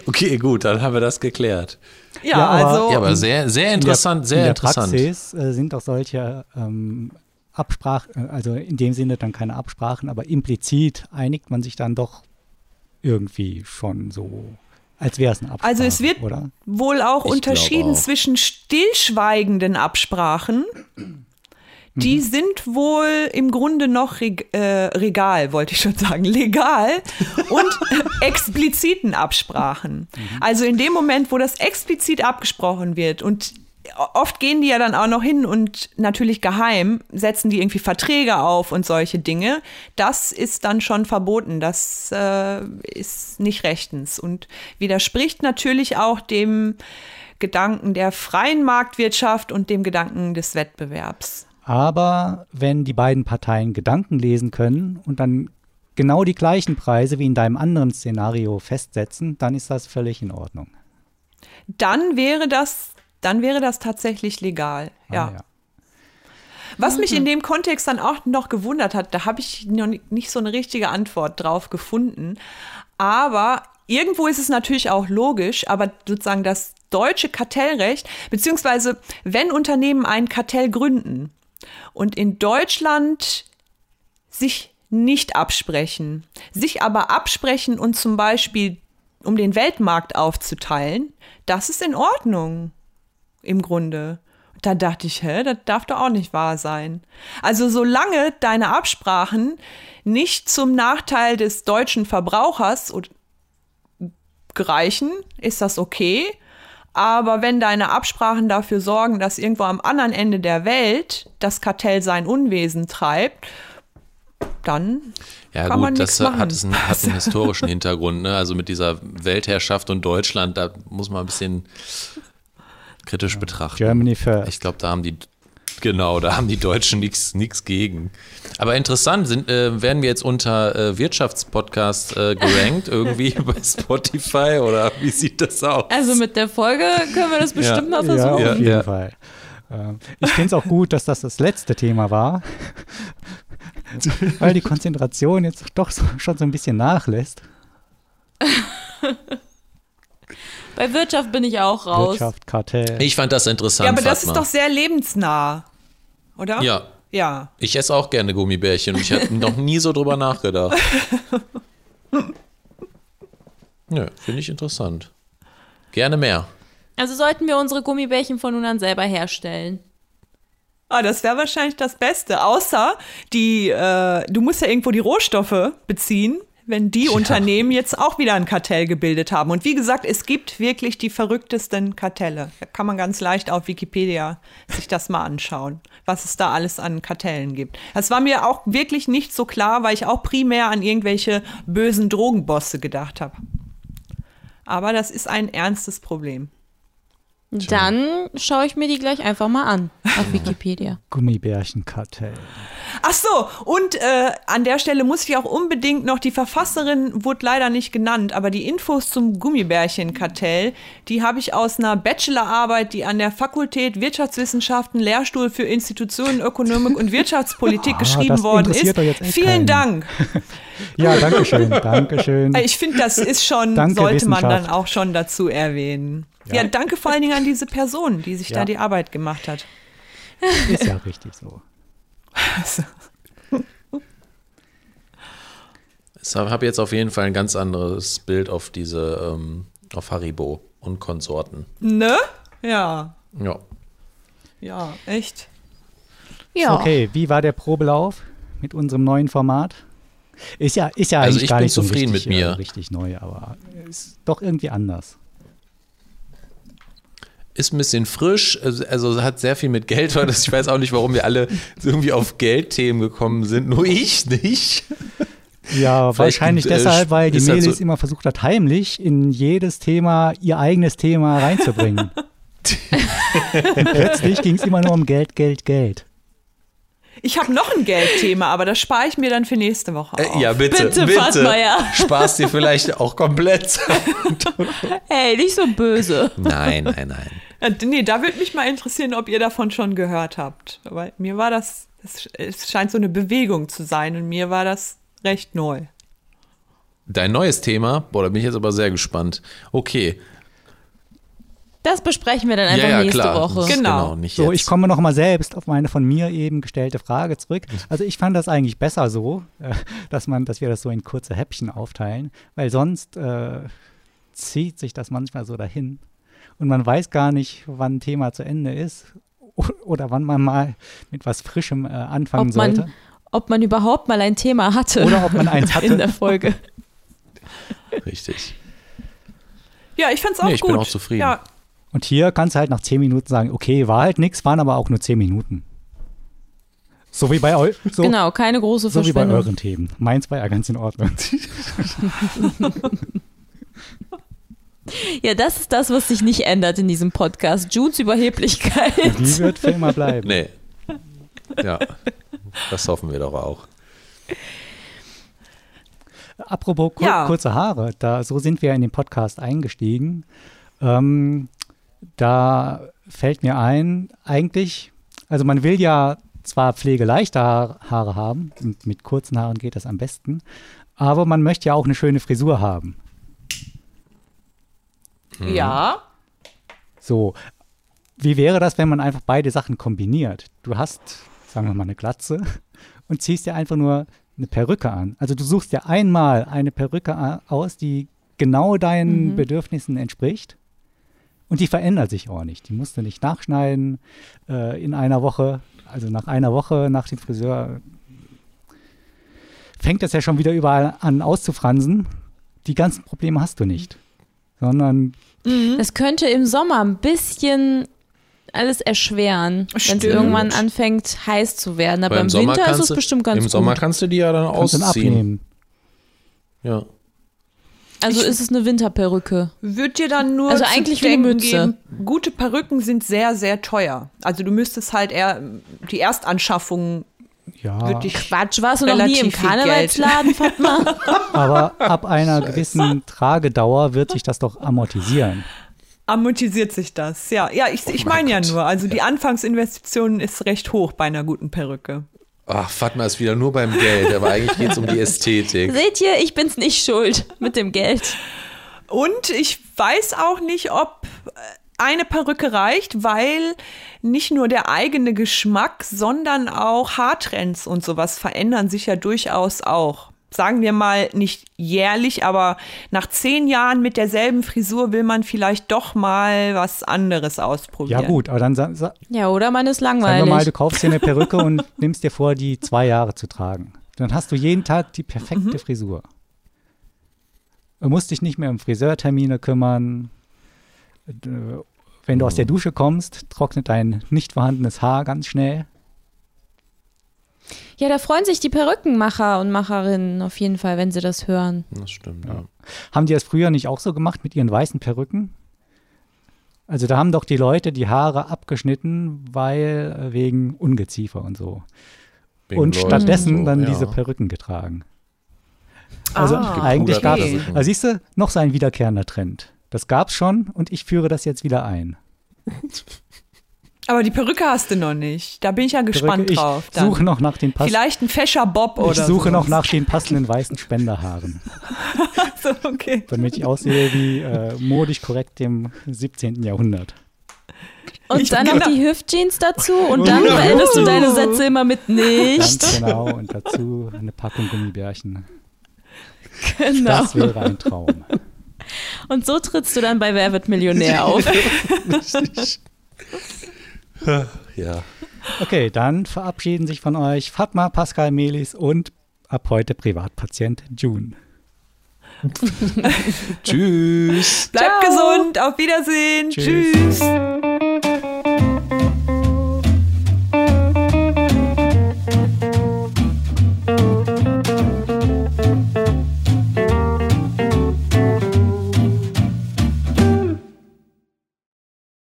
Okay, gut, dann haben wir das geklärt. Ja, Ja, aber- also Ja, aber sehr, sehr In interessant, der, sehr in der interessant. Praxis äh, sind auch solche ähm, Absprachen, also in dem Sinne dann keine Absprachen, aber implizit einigt man sich dann doch irgendwie schon so, als wäre es eine Absprache. Also es wird oder? wohl auch Ich unterschieden auch. zwischen stillschweigenden Absprachen. Die sind wohl im Grunde noch reg äh, regal, wollte ich schon sagen, legal und expliziten Absprachen. Also in dem Moment, wo das explizit abgesprochen wird und oft gehen die ja dann auch noch hin und natürlich geheim setzen die irgendwie Verträge auf und solche Dinge. Das ist dann schon verboten. Das äh, ist nicht rechtens und widerspricht natürlich auch dem Gedanken der freien Marktwirtschaft und dem Gedanken des Wettbewerbs. Aber wenn die beiden Parteien Gedanken lesen können und dann genau die gleichen Preise wie in deinem anderen Szenario festsetzen, dann ist das völlig in Ordnung. Dann wäre das, dann wäre das tatsächlich legal. Ja. Ah, ja. Was mich in dem Kontext dann auch noch gewundert hat, da habe ich noch ni- nicht so eine richtige Antwort drauf gefunden. Aber irgendwo ist es natürlich auch logisch, aber sozusagen das deutsche Kartellrecht, beziehungsweise wenn Unternehmen ein Kartell gründen und in Deutschland sich nicht absprechen, sich aber absprechen und zum Beispiel um den Weltmarkt aufzuteilen, das ist in Ordnung im Grunde. Da dachte ich, hä, das darf doch auch nicht wahr sein. Also solange deine Absprachen nicht zum Nachteil des deutschen Verbrauchers gereichen, ist das okay. Aber wenn deine Absprachen dafür sorgen, dass irgendwo am anderen Ende der Welt das Kartell sein Unwesen treibt, dann Ja kann man gut, nichts das machen. hat, es einen, hat einen historischen Hintergrund. Ne? Also mit dieser Weltherrschaft und Deutschland, da muss man ein bisschen kritisch betrachten. Germany first. Ich glaube, da haben die, genau, da haben die Deutschen nichts nichts gegen. Aber interessant, sind, äh, werden wir jetzt unter äh, Wirtschaftspodcast äh, gerankt, irgendwie bei Spotify oder wie sieht das aus? Also mit der Folge können wir das bestimmt mal Ja, versuchen. auf jeden Ja. Fall. Ähm, Ich finde es auch gut, dass das das letzte Thema war, weil die Konzentration jetzt doch so, schon so ein bisschen nachlässt. Bei Wirtschaft bin ich auch raus. Wirtschaft, Kartell. Ich fand das interessant. Ja, aber das Fatma. ist doch sehr lebensnah, oder? Ja, Ja. ich esse auch gerne Gummibärchen und ich habe noch nie so drüber nachgedacht. Nö, finde ich interessant. Gerne mehr. Also sollten wir unsere Gummibärchen von nun an selber herstellen. Ah, das wäre wahrscheinlich das Beste. Außer die, äh, du musst ja irgendwo die Rohstoffe beziehen, wenn die Unternehmen jetzt auch wieder ein Kartell gebildet haben. Und wie gesagt, es gibt wirklich die verrücktesten Kartelle. Da kann man ganz leicht auf Wikipedia sich das mal anschauen, was es da alles an Kartellen gibt. Das war mir auch wirklich nicht so klar, weil ich auch primär an irgendwelche bösen Drogenbosse gedacht habe. Aber das ist ein ernstes Problem. Dann schaue ich mir die gleich einfach mal an auf Wikipedia. Gummibärchenkartell. Ach so, und äh, an der Stelle muss ich auch unbedingt noch, die Verfasserin wurde leider nicht genannt, aber die Infos zum Gummibärchenkartell, die habe ich aus einer Bachelorarbeit, die an der Fakultät Wirtschaftswissenschaften, Lehrstuhl für Institutionen, Ökonomik und Wirtschaftspolitik Ah, geschrieben worden ist. Vielen keinen. Dank. Ja, danke schön, danke schön. Äh, Ich finde, das ist schon, Danke, sollte man dann auch schon dazu erwähnen. Ja. Ja. danke vor allen Dingen an diese Person, die sich Ja. da die Arbeit gemacht hat. Ist ja richtig so. Ich habe jetzt auf jeden Fall ein ganz anderes Bild auf diese, ähm, auf Haribo und Konsorten. Ne? Ja. Ja. Ja, echt. Ja. Okay, wie war der Probelauf mit unserem neuen Format? Ist ja, ist ja Also eigentlich gar nicht so zufrieden richtig, mit mir. Äh, richtig neu, aber ist doch irgendwie anders. Ist ein bisschen frisch, also, also hat sehr viel mit Geld, weil ich weiß auch nicht, warum wir alle irgendwie auf Geldthemen gekommen sind. Nur ich nicht. Ja, Vielleicht, wahrscheinlich äh, deshalb, weil die halt Melis so- immer versucht hat, heimlich in jedes Thema ihr eigenes Thema reinzubringen. Und plötzlich ging es immer nur um Geld, Geld, Geld. Ich habe noch ein Geldthema, aber das spare ich mir dann für nächste Woche auf. Äh, ja, bitte, Bitte, bitte. Sparst dir vielleicht auch komplett. Hey, nicht so böse. nein, nein, nein. Äh, Nee, da würde mich mal interessieren, ob ihr davon schon gehört habt. Weil mir war das, es scheint so eine Bewegung zu sein und mir war das recht neu. Dein neues Thema, boah, da bin ich jetzt aber sehr gespannt. Okay, Das besprechen wir dann einfach ja, ja, nächste klar. Woche. Genau. nicht So, jetzt. ich komme noch mal selbst auf meine von mir eben gestellte Frage zurück. Also ich fand das eigentlich besser so, äh, dass man, dass wir das so in kurze Häppchen aufteilen, weil sonst äh, zieht sich das manchmal so dahin und man weiß gar nicht, wann ein Thema zu Ende ist oder wann man mal mit was Frischem äh, anfangen Ob man, sollte. ob man überhaupt mal ein Thema hatte Oder ob man eins hatte. in der Folge. Richtig. Ja, ich fand's auch Nee, ich gut. bin auch zufrieden. Ja, Und hier kannst du halt nach zehn Minuten sagen, okay, war halt nichts, waren aber auch nur zehn Minuten. So wie bei, eu so, Genau, keine große so wie bei euren Themen. Meins war ja ganz in Ordnung. Ja, das ist das, was sich nicht ändert in diesem Podcast. Junes Überheblichkeit. Die wird für immer bleiben. Nee. Ja, das hoffen wir doch auch. Apropos kur Ja. kurze Haare, da, so sind wir in den Podcast eingestiegen. Ähm, da fällt mir ein, eigentlich, also man will ja zwar pflegeleichte Haar- Haare haben, und mit kurzen Haaren geht das am besten, aber man möchte ja auch eine schöne Frisur haben. ja. So, wie wäre das, wenn man einfach beide Sachen kombiniert? Du hast, sagen wir mal, eine Glatze und ziehst dir einfach nur eine Perücke an. Also du suchst dir einmal eine Perücke aus, die genau deinen Bedürfnissen entspricht und die verändert sich auch nicht. Die musst du nicht nachschneiden äh, in einer Woche. Also nach einer Woche nach dem Friseur fängt das ja schon wieder überall an auszufransen. Die ganzen Probleme hast du nicht, sondern Das könnte im Sommer ein bisschen alles erschweren, wenn es irgendwann anfängt heiß zu werden. Aber Weil im, Sommer Winter ist es bestimmt ganz Im gut. Sommer kannst du die ja dann kannst du dann ausziehen. abnehmen. Ja. Also ist es eine Winterperücke. Wird dir dann nur Also zu eigentlich wie eine Mütze. geben, gute Perücken sind sehr, sehr teuer. Also du müsstest halt eher die Erstanschaffung Ja, wird dich Quatsch, warst du noch nie im Karnevalsladen, Fatma? aber ab einer gewissen Tragedauer wird sich das doch amortisieren. amortisiert sich das. Ja, ja, ich, ich meine ja nur, also die Anfangsinvestition ist recht hoch bei einer guten Perücke. Ach, Fatma ist wieder nur beim Geld, aber eigentlich geht es um die Ästhetik. Seht ihr, ich bin's nicht schuld mit dem Geld. Und ich weiß auch nicht, ob äh, eine Perücke reicht, weil nicht nur der eigene Geschmack, sondern auch Haartrends und sowas verändern sich ja durchaus auch. Sagen wir mal nicht jährlich, aber nach zehn Jahren mit derselben Frisur will man vielleicht doch mal was anderes ausprobieren. Ja gut, aber dann sa sa Ja, oder man ist sagen wir langweilig. mal, du kaufst dir eine Perücke und nimmst dir vor, die zwei Jahre zu tragen. Dann hast du jeden Tag die perfekte Frisur. Du musst dich nicht mehr um Friseurtermine kümmern. Äh, Wenn du aus der Dusche kommst, trocknet dein nicht vorhandenes Haar ganz schnell. Ja, da freuen sich die Perückenmacher und Macherinnen auf jeden Fall, wenn sie das hören. Das stimmt, ja. Haben die das früher nicht auch so gemacht mit ihren weißen Perücken? Also da haben doch die Leute die Haare abgeschnitten, weil äh, wegen Ungeziefer und so. Wegen und Leuten stattdessen so, dann ja. diese Perücken getragen. Also Ah, eigentlich gab es, okay. also siehst du, noch so ein wiederkehrender Trend. Das gab es schon und ich führe das jetzt wieder ein. Aber die Perücke hast du noch nicht. Da bin ich ja gespannt Perücke, drauf. Ich suche noch nach den passenden. Vielleicht ein fescher Bob oder Ich suche noch sowas. nach den passenden weißen Spenderhaaren, So, okay. damit ich aussehe wie äh, modisch korrekt im 17. Jahrhundert. Und Ich- dann noch die Hüftjeans dazu und dann beendest du deine Sätze immer mit nicht. Ganz genau. Und dazu eine Packung Gummibärchen. Genau. Das wäre ein Traum. Und so trittst du dann bei Wer wird Millionär auf. Ja. Okay, dann verabschieden sich von euch Fatma, Pascal, Melis und ab heute Privatpatient June. Tschüss. Bleibt Ciao. gesund, auf Wiedersehen. Tschüss. Tschüss.